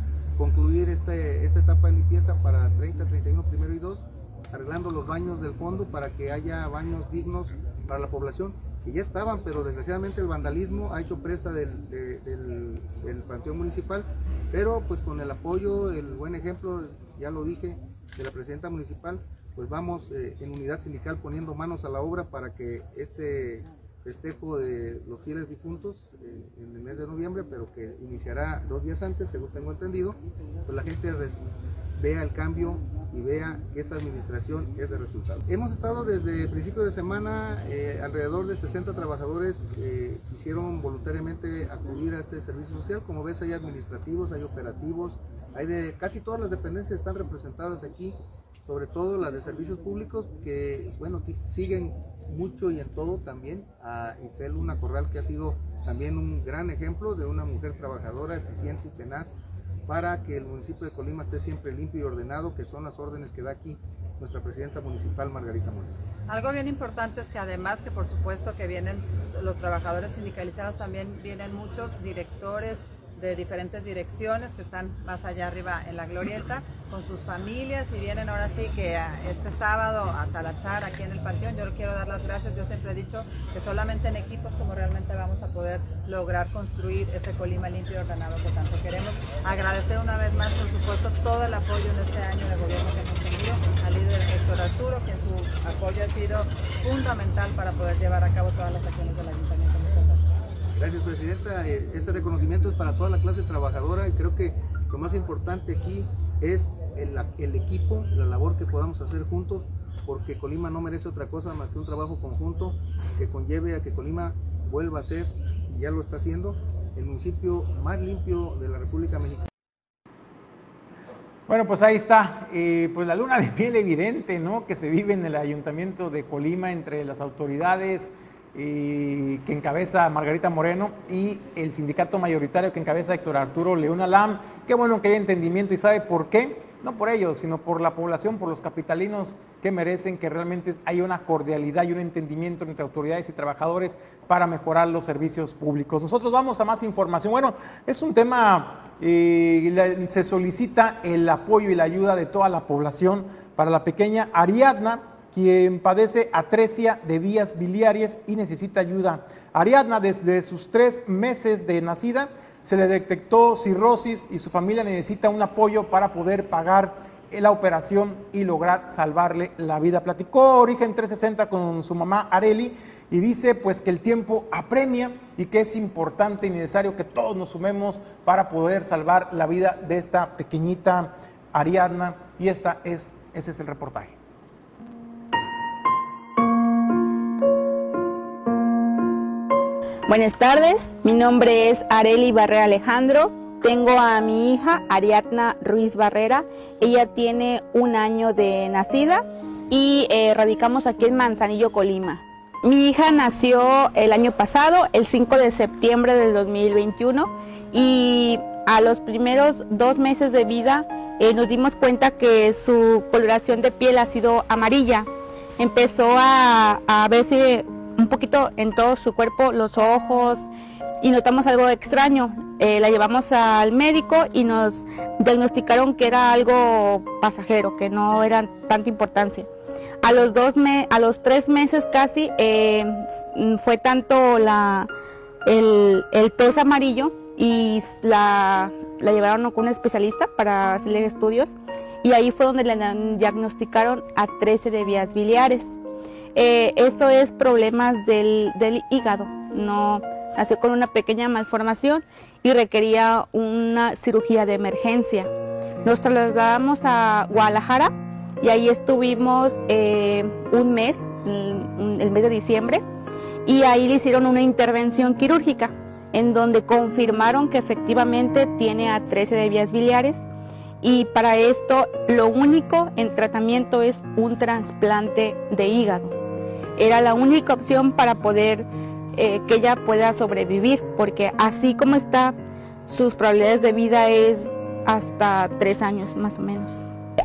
[SPEAKER 13] concluir este, esta etapa de limpieza para 30, 31, primero y 2 arreglando los baños del fondo para que haya baños dignos para la población, que ya estaban, pero desgraciadamente el vandalismo ha hecho presa del, del, Panteón Municipal, pero pues con el apoyo, el buen ejemplo, ya lo dije, de la presidenta municipal, pues vamos eh, en unidad sindical poniendo manos a la obra para que este festejo de los fieles difuntos eh, en el mes de noviembre, pero que iniciará dos días antes, según tengo entendido, pues la gente vea el cambio y vea que esta administración es de resultados. Hemos estado desde principio de semana, eh, alrededor de 60 trabajadores que quisieron voluntariamente acudir a este servicio social. Como ves, hay administrativos, hay operativos, hay de casi todas las dependencias están representadas aquí, sobre todo las de servicios públicos, que bueno, siguen mucho y en todo también a Itzel Luna Corral, que ha sido también un gran ejemplo de una mujer trabajadora, eficiente y tenaz para que el municipio de Colima esté siempre limpio y ordenado, que son las órdenes que da aquí nuestra presidenta municipal Margarita Moreno.
[SPEAKER 12] Algo bien importante es que además que por supuesto que vienen los trabajadores sindicalizados, también vienen muchos directores de diferentes direcciones que están más allá arriba en la glorieta con sus familias y vienen ahora sí que este sábado a talachar aquí en el panteón. Yo quiero dar las gracias, yo siempre he dicho que solamente en equipos como realmente vamos a poder lograr construir ese Colima limpio y ordenado que tanto queremos. Agradecer una vez más, por supuesto, todo el apoyo en este año de gobierno que hemos tenido al líder Héctor Arturo, quien su apoyo ha sido fundamental para poder llevar a cabo todas las acciones del ayuntamiento. Gracias.
[SPEAKER 13] Presidenta. Eh, este reconocimiento es para toda la clase trabajadora y creo que lo más importante aquí es el, equipo, la labor que podamos hacer juntos, porque Colima no merece otra cosa más que un trabajo conjunto que conlleve a que Colima vuelva a ser, y ya lo está haciendo, el municipio más limpio de la República Mexicana.
[SPEAKER 1] Bueno, pues ahí está, eh, pues la luna de miel evidente, ¿no? Que se vive en el ayuntamiento de Colima entre las autoridades eh, que encabeza Margarita Moreno y el sindicato mayoritario que encabeza Héctor Arturo León Alam. Qué bueno que haya entendimiento y sabe por qué no por ellos, sino por la población, por los capitalinos que merecen que realmente haya una cordialidad y un entendimiento entre autoridades y trabajadores para mejorar los servicios públicos. Nosotros vamos a más información. Bueno, es un tema, eh, se solicita el apoyo y la ayuda de toda la población para la pequeña Ariadna, quien padece atresia de vías biliares y necesita ayuda. Ariadna, desde sus tres meses de nacida, se le detectó cirrosis y su familia necesita un apoyo para poder pagar la operación y lograr salvarle la vida. Platicó Origen 360 con su mamá Areli y dice pues que el tiempo apremia y que es importante y necesario que todos nos sumemos para poder salvar la vida de esta pequeñita Ariadna y esta es ese es el reportaje.
[SPEAKER 14] Buenas tardes, mi nombre es Areli Barrera Alejandro. Tengo a mi hija Ariadna Ruiz Barrera. Ella tiene un año de nacida y eh, radicamos aquí en Manzanillo, Colima. Mi hija nació el año pasado, el 5 de septiembre del 2021, y a los primeros dos meses de vida eh, nos dimos cuenta que su coloración de piel ha sido amarilla. Empezó a, a verse poquito en todo su cuerpo, los ojos, y notamos algo extraño. Eh, la llevamos al médico y nos diagnosticaron que era algo pasajero, que no era tanta importancia. A los, dos a los tres meses casi eh, fue tanto la, el, el amarillo y la, la llevaron con un especialista para hacerle estudios y ahí fue donde le diagnosticaron a 13 de vías biliares. Eh, esto es problemas del, hígado. No nació con una pequeña malformación y requería una cirugía de emergencia. Nos trasladamos a Guadalajara y ahí estuvimos eh, un mes, el mes de diciembre, y ahí le hicieron una intervención quirúrgica en donde confirmaron que efectivamente tiene a 13 de vías biliares y para esto lo único en tratamiento es un trasplante de hígado era la única opción para poder eh, que ella pueda sobrevivir, porque así como está, sus probabilidades de vida es hasta tres años más o menos.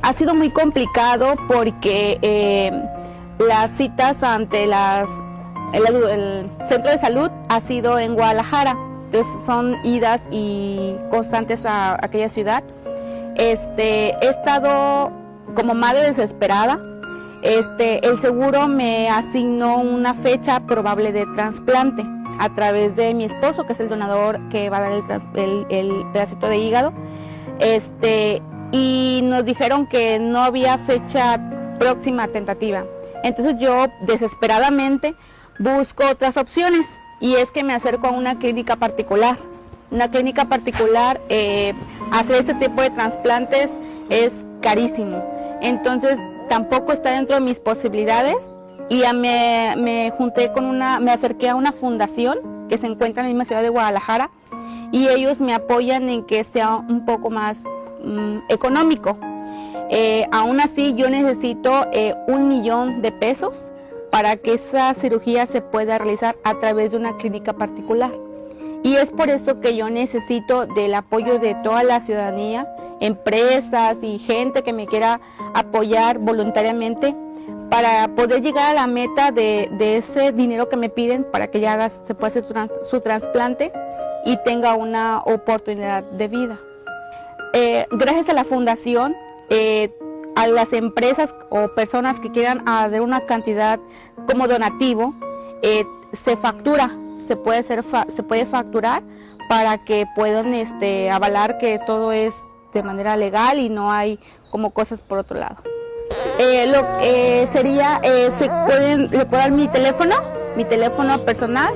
[SPEAKER 14] Ha sido muy complicado porque eh, las citas ante las, el, centro de salud ha sido en Guadalajara, entonces son idas y constantes a, a aquella ciudad. Este, he estado como madre desesperada este, el seguro me asignó una fecha probable de trasplante a través de mi esposo, que es el donador que va a dar el, pedacito de hígado. Este, y nos dijeron que no había fecha próxima tentativa. Entonces yo desesperadamente busco otras opciones y es que me acerco a una clínica particular. Una clínica particular, eh, hacer este tipo de trasplantes es carísimo. Entonces tampoco está dentro de mis posibilidades y ya me, junté con una, me acerqué a una fundación que se encuentra en la misma ciudad de Guadalajara y ellos me apoyan en que sea un poco más mm, económico. Eh, aún así yo necesito eh, un millón de pesos para que esa cirugía se pueda realizar a través de una clínica particular. Y es por eso que yo necesito del apoyo de toda la ciudadanía, empresas y gente que me quiera apoyar voluntariamente para poder llegar a la meta de, ese dinero que me piden para que ya se pueda hacer su trasplante y tenga una oportunidad de vida. Eh, gracias a la fundación, eh, a las empresas o personas que quieran dar una cantidad como donativo, eh, se factura, se puede, ser se puede facturar para que puedan este, avalar que todo es de manera legal y no hay como cosas por otro lado. Eh, lo que sería, eh, se pueden, le puedo dar mi teléfono, mi teléfono personal,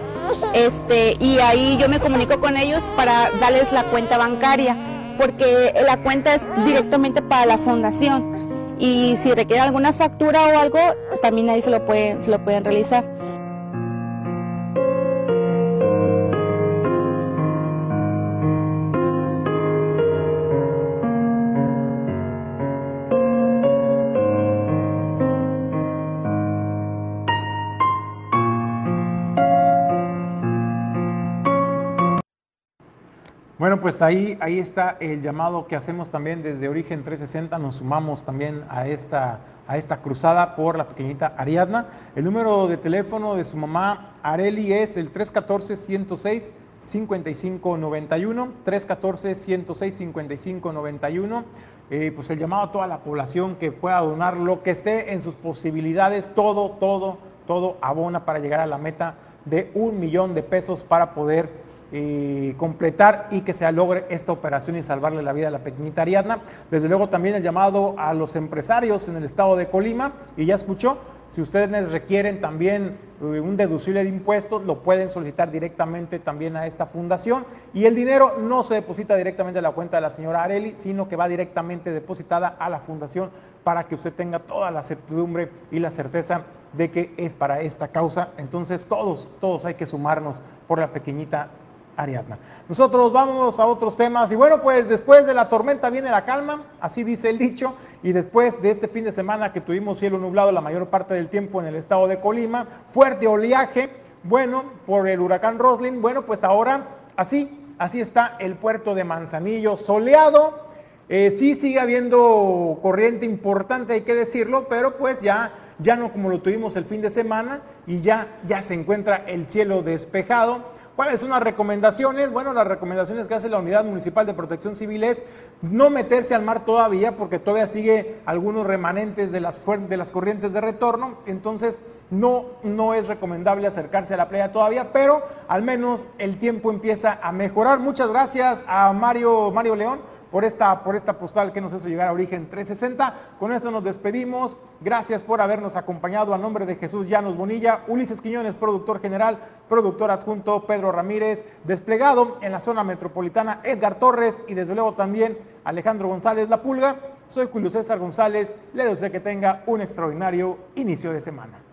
[SPEAKER 14] este, y ahí yo me comunico con ellos para darles la cuenta bancaria, porque la cuenta es directamente para la fundación. Y si requiere alguna factura o algo, también ahí se lo pueden, se lo pueden realizar.
[SPEAKER 1] Bueno, pues ahí, ahí está el llamado que hacemos también desde Origen 360. Nos sumamos también a esta, a esta cruzada por la pequeñita Ariadna. El número de teléfono de su mamá Areli es el 314-106. 5591, 314-106-5591. Eh, pues el llamado a toda la población que pueda donar lo que esté en sus posibilidades, todo, todo, todo abona para llegar a la meta de un millón de pesos para poder completar y que se logre esta operación y salvarle la vida a la pequeñita Ariadna. Desde luego también el llamado a los empresarios en el estado de Colima, y ya escuchó, si ustedes requieren también eh, un deducible de impuestos, lo pueden solicitar directamente también a esta fundación y el dinero no se deposita directamente a la cuenta de la señora Areli, sino que va directamente depositada a la fundación para que usted tenga toda la certidumbre y la certeza de que es para esta causa. Entonces todos, todos hay que sumarnos por la pequeñita Ariadna. Nosotros vamos a otros temas y bueno, pues después de la tormenta viene la calma, así dice el dicho, y después de este fin de semana que tuvimos cielo nublado la mayor parte del tiempo en el estado de Colima, fuerte oleaje, bueno, por el huracán Roslin, bueno, pues ahora así, así está el puerto de Manzanillo, soleado, eh, sí sigue habiendo corriente importante, hay que decirlo, pero pues ya, ya no como lo tuvimos el fin de semana y ya, ya se encuentra el cielo despejado. ¿Cuáles son las recomendaciones? Bueno, las recomendaciones que hace la Unidad Municipal de Protección Civil es no meterse al mar todavía porque todavía sigue algunos remanentes de las, de las corrientes de retorno, entonces no, no es recomendable acercarse a la playa todavía, pero al menos el tiempo empieza a mejorar. Muchas gracias a Mario, Mario León por esta, por esta postal que nos hizo llegar a Origen 360. Con esto nos despedimos. Gracias por habernos acompañado a nombre de Jesús Llanos Bonilla, Ulises Quiñones, productor general, productor adjunto Pedro Ramírez, desplegado en la zona metropolitana Edgar Torres y desde luego también Alejandro González La Pulga. Soy Julio César González. Le deseo que tenga un extraordinario inicio de semana.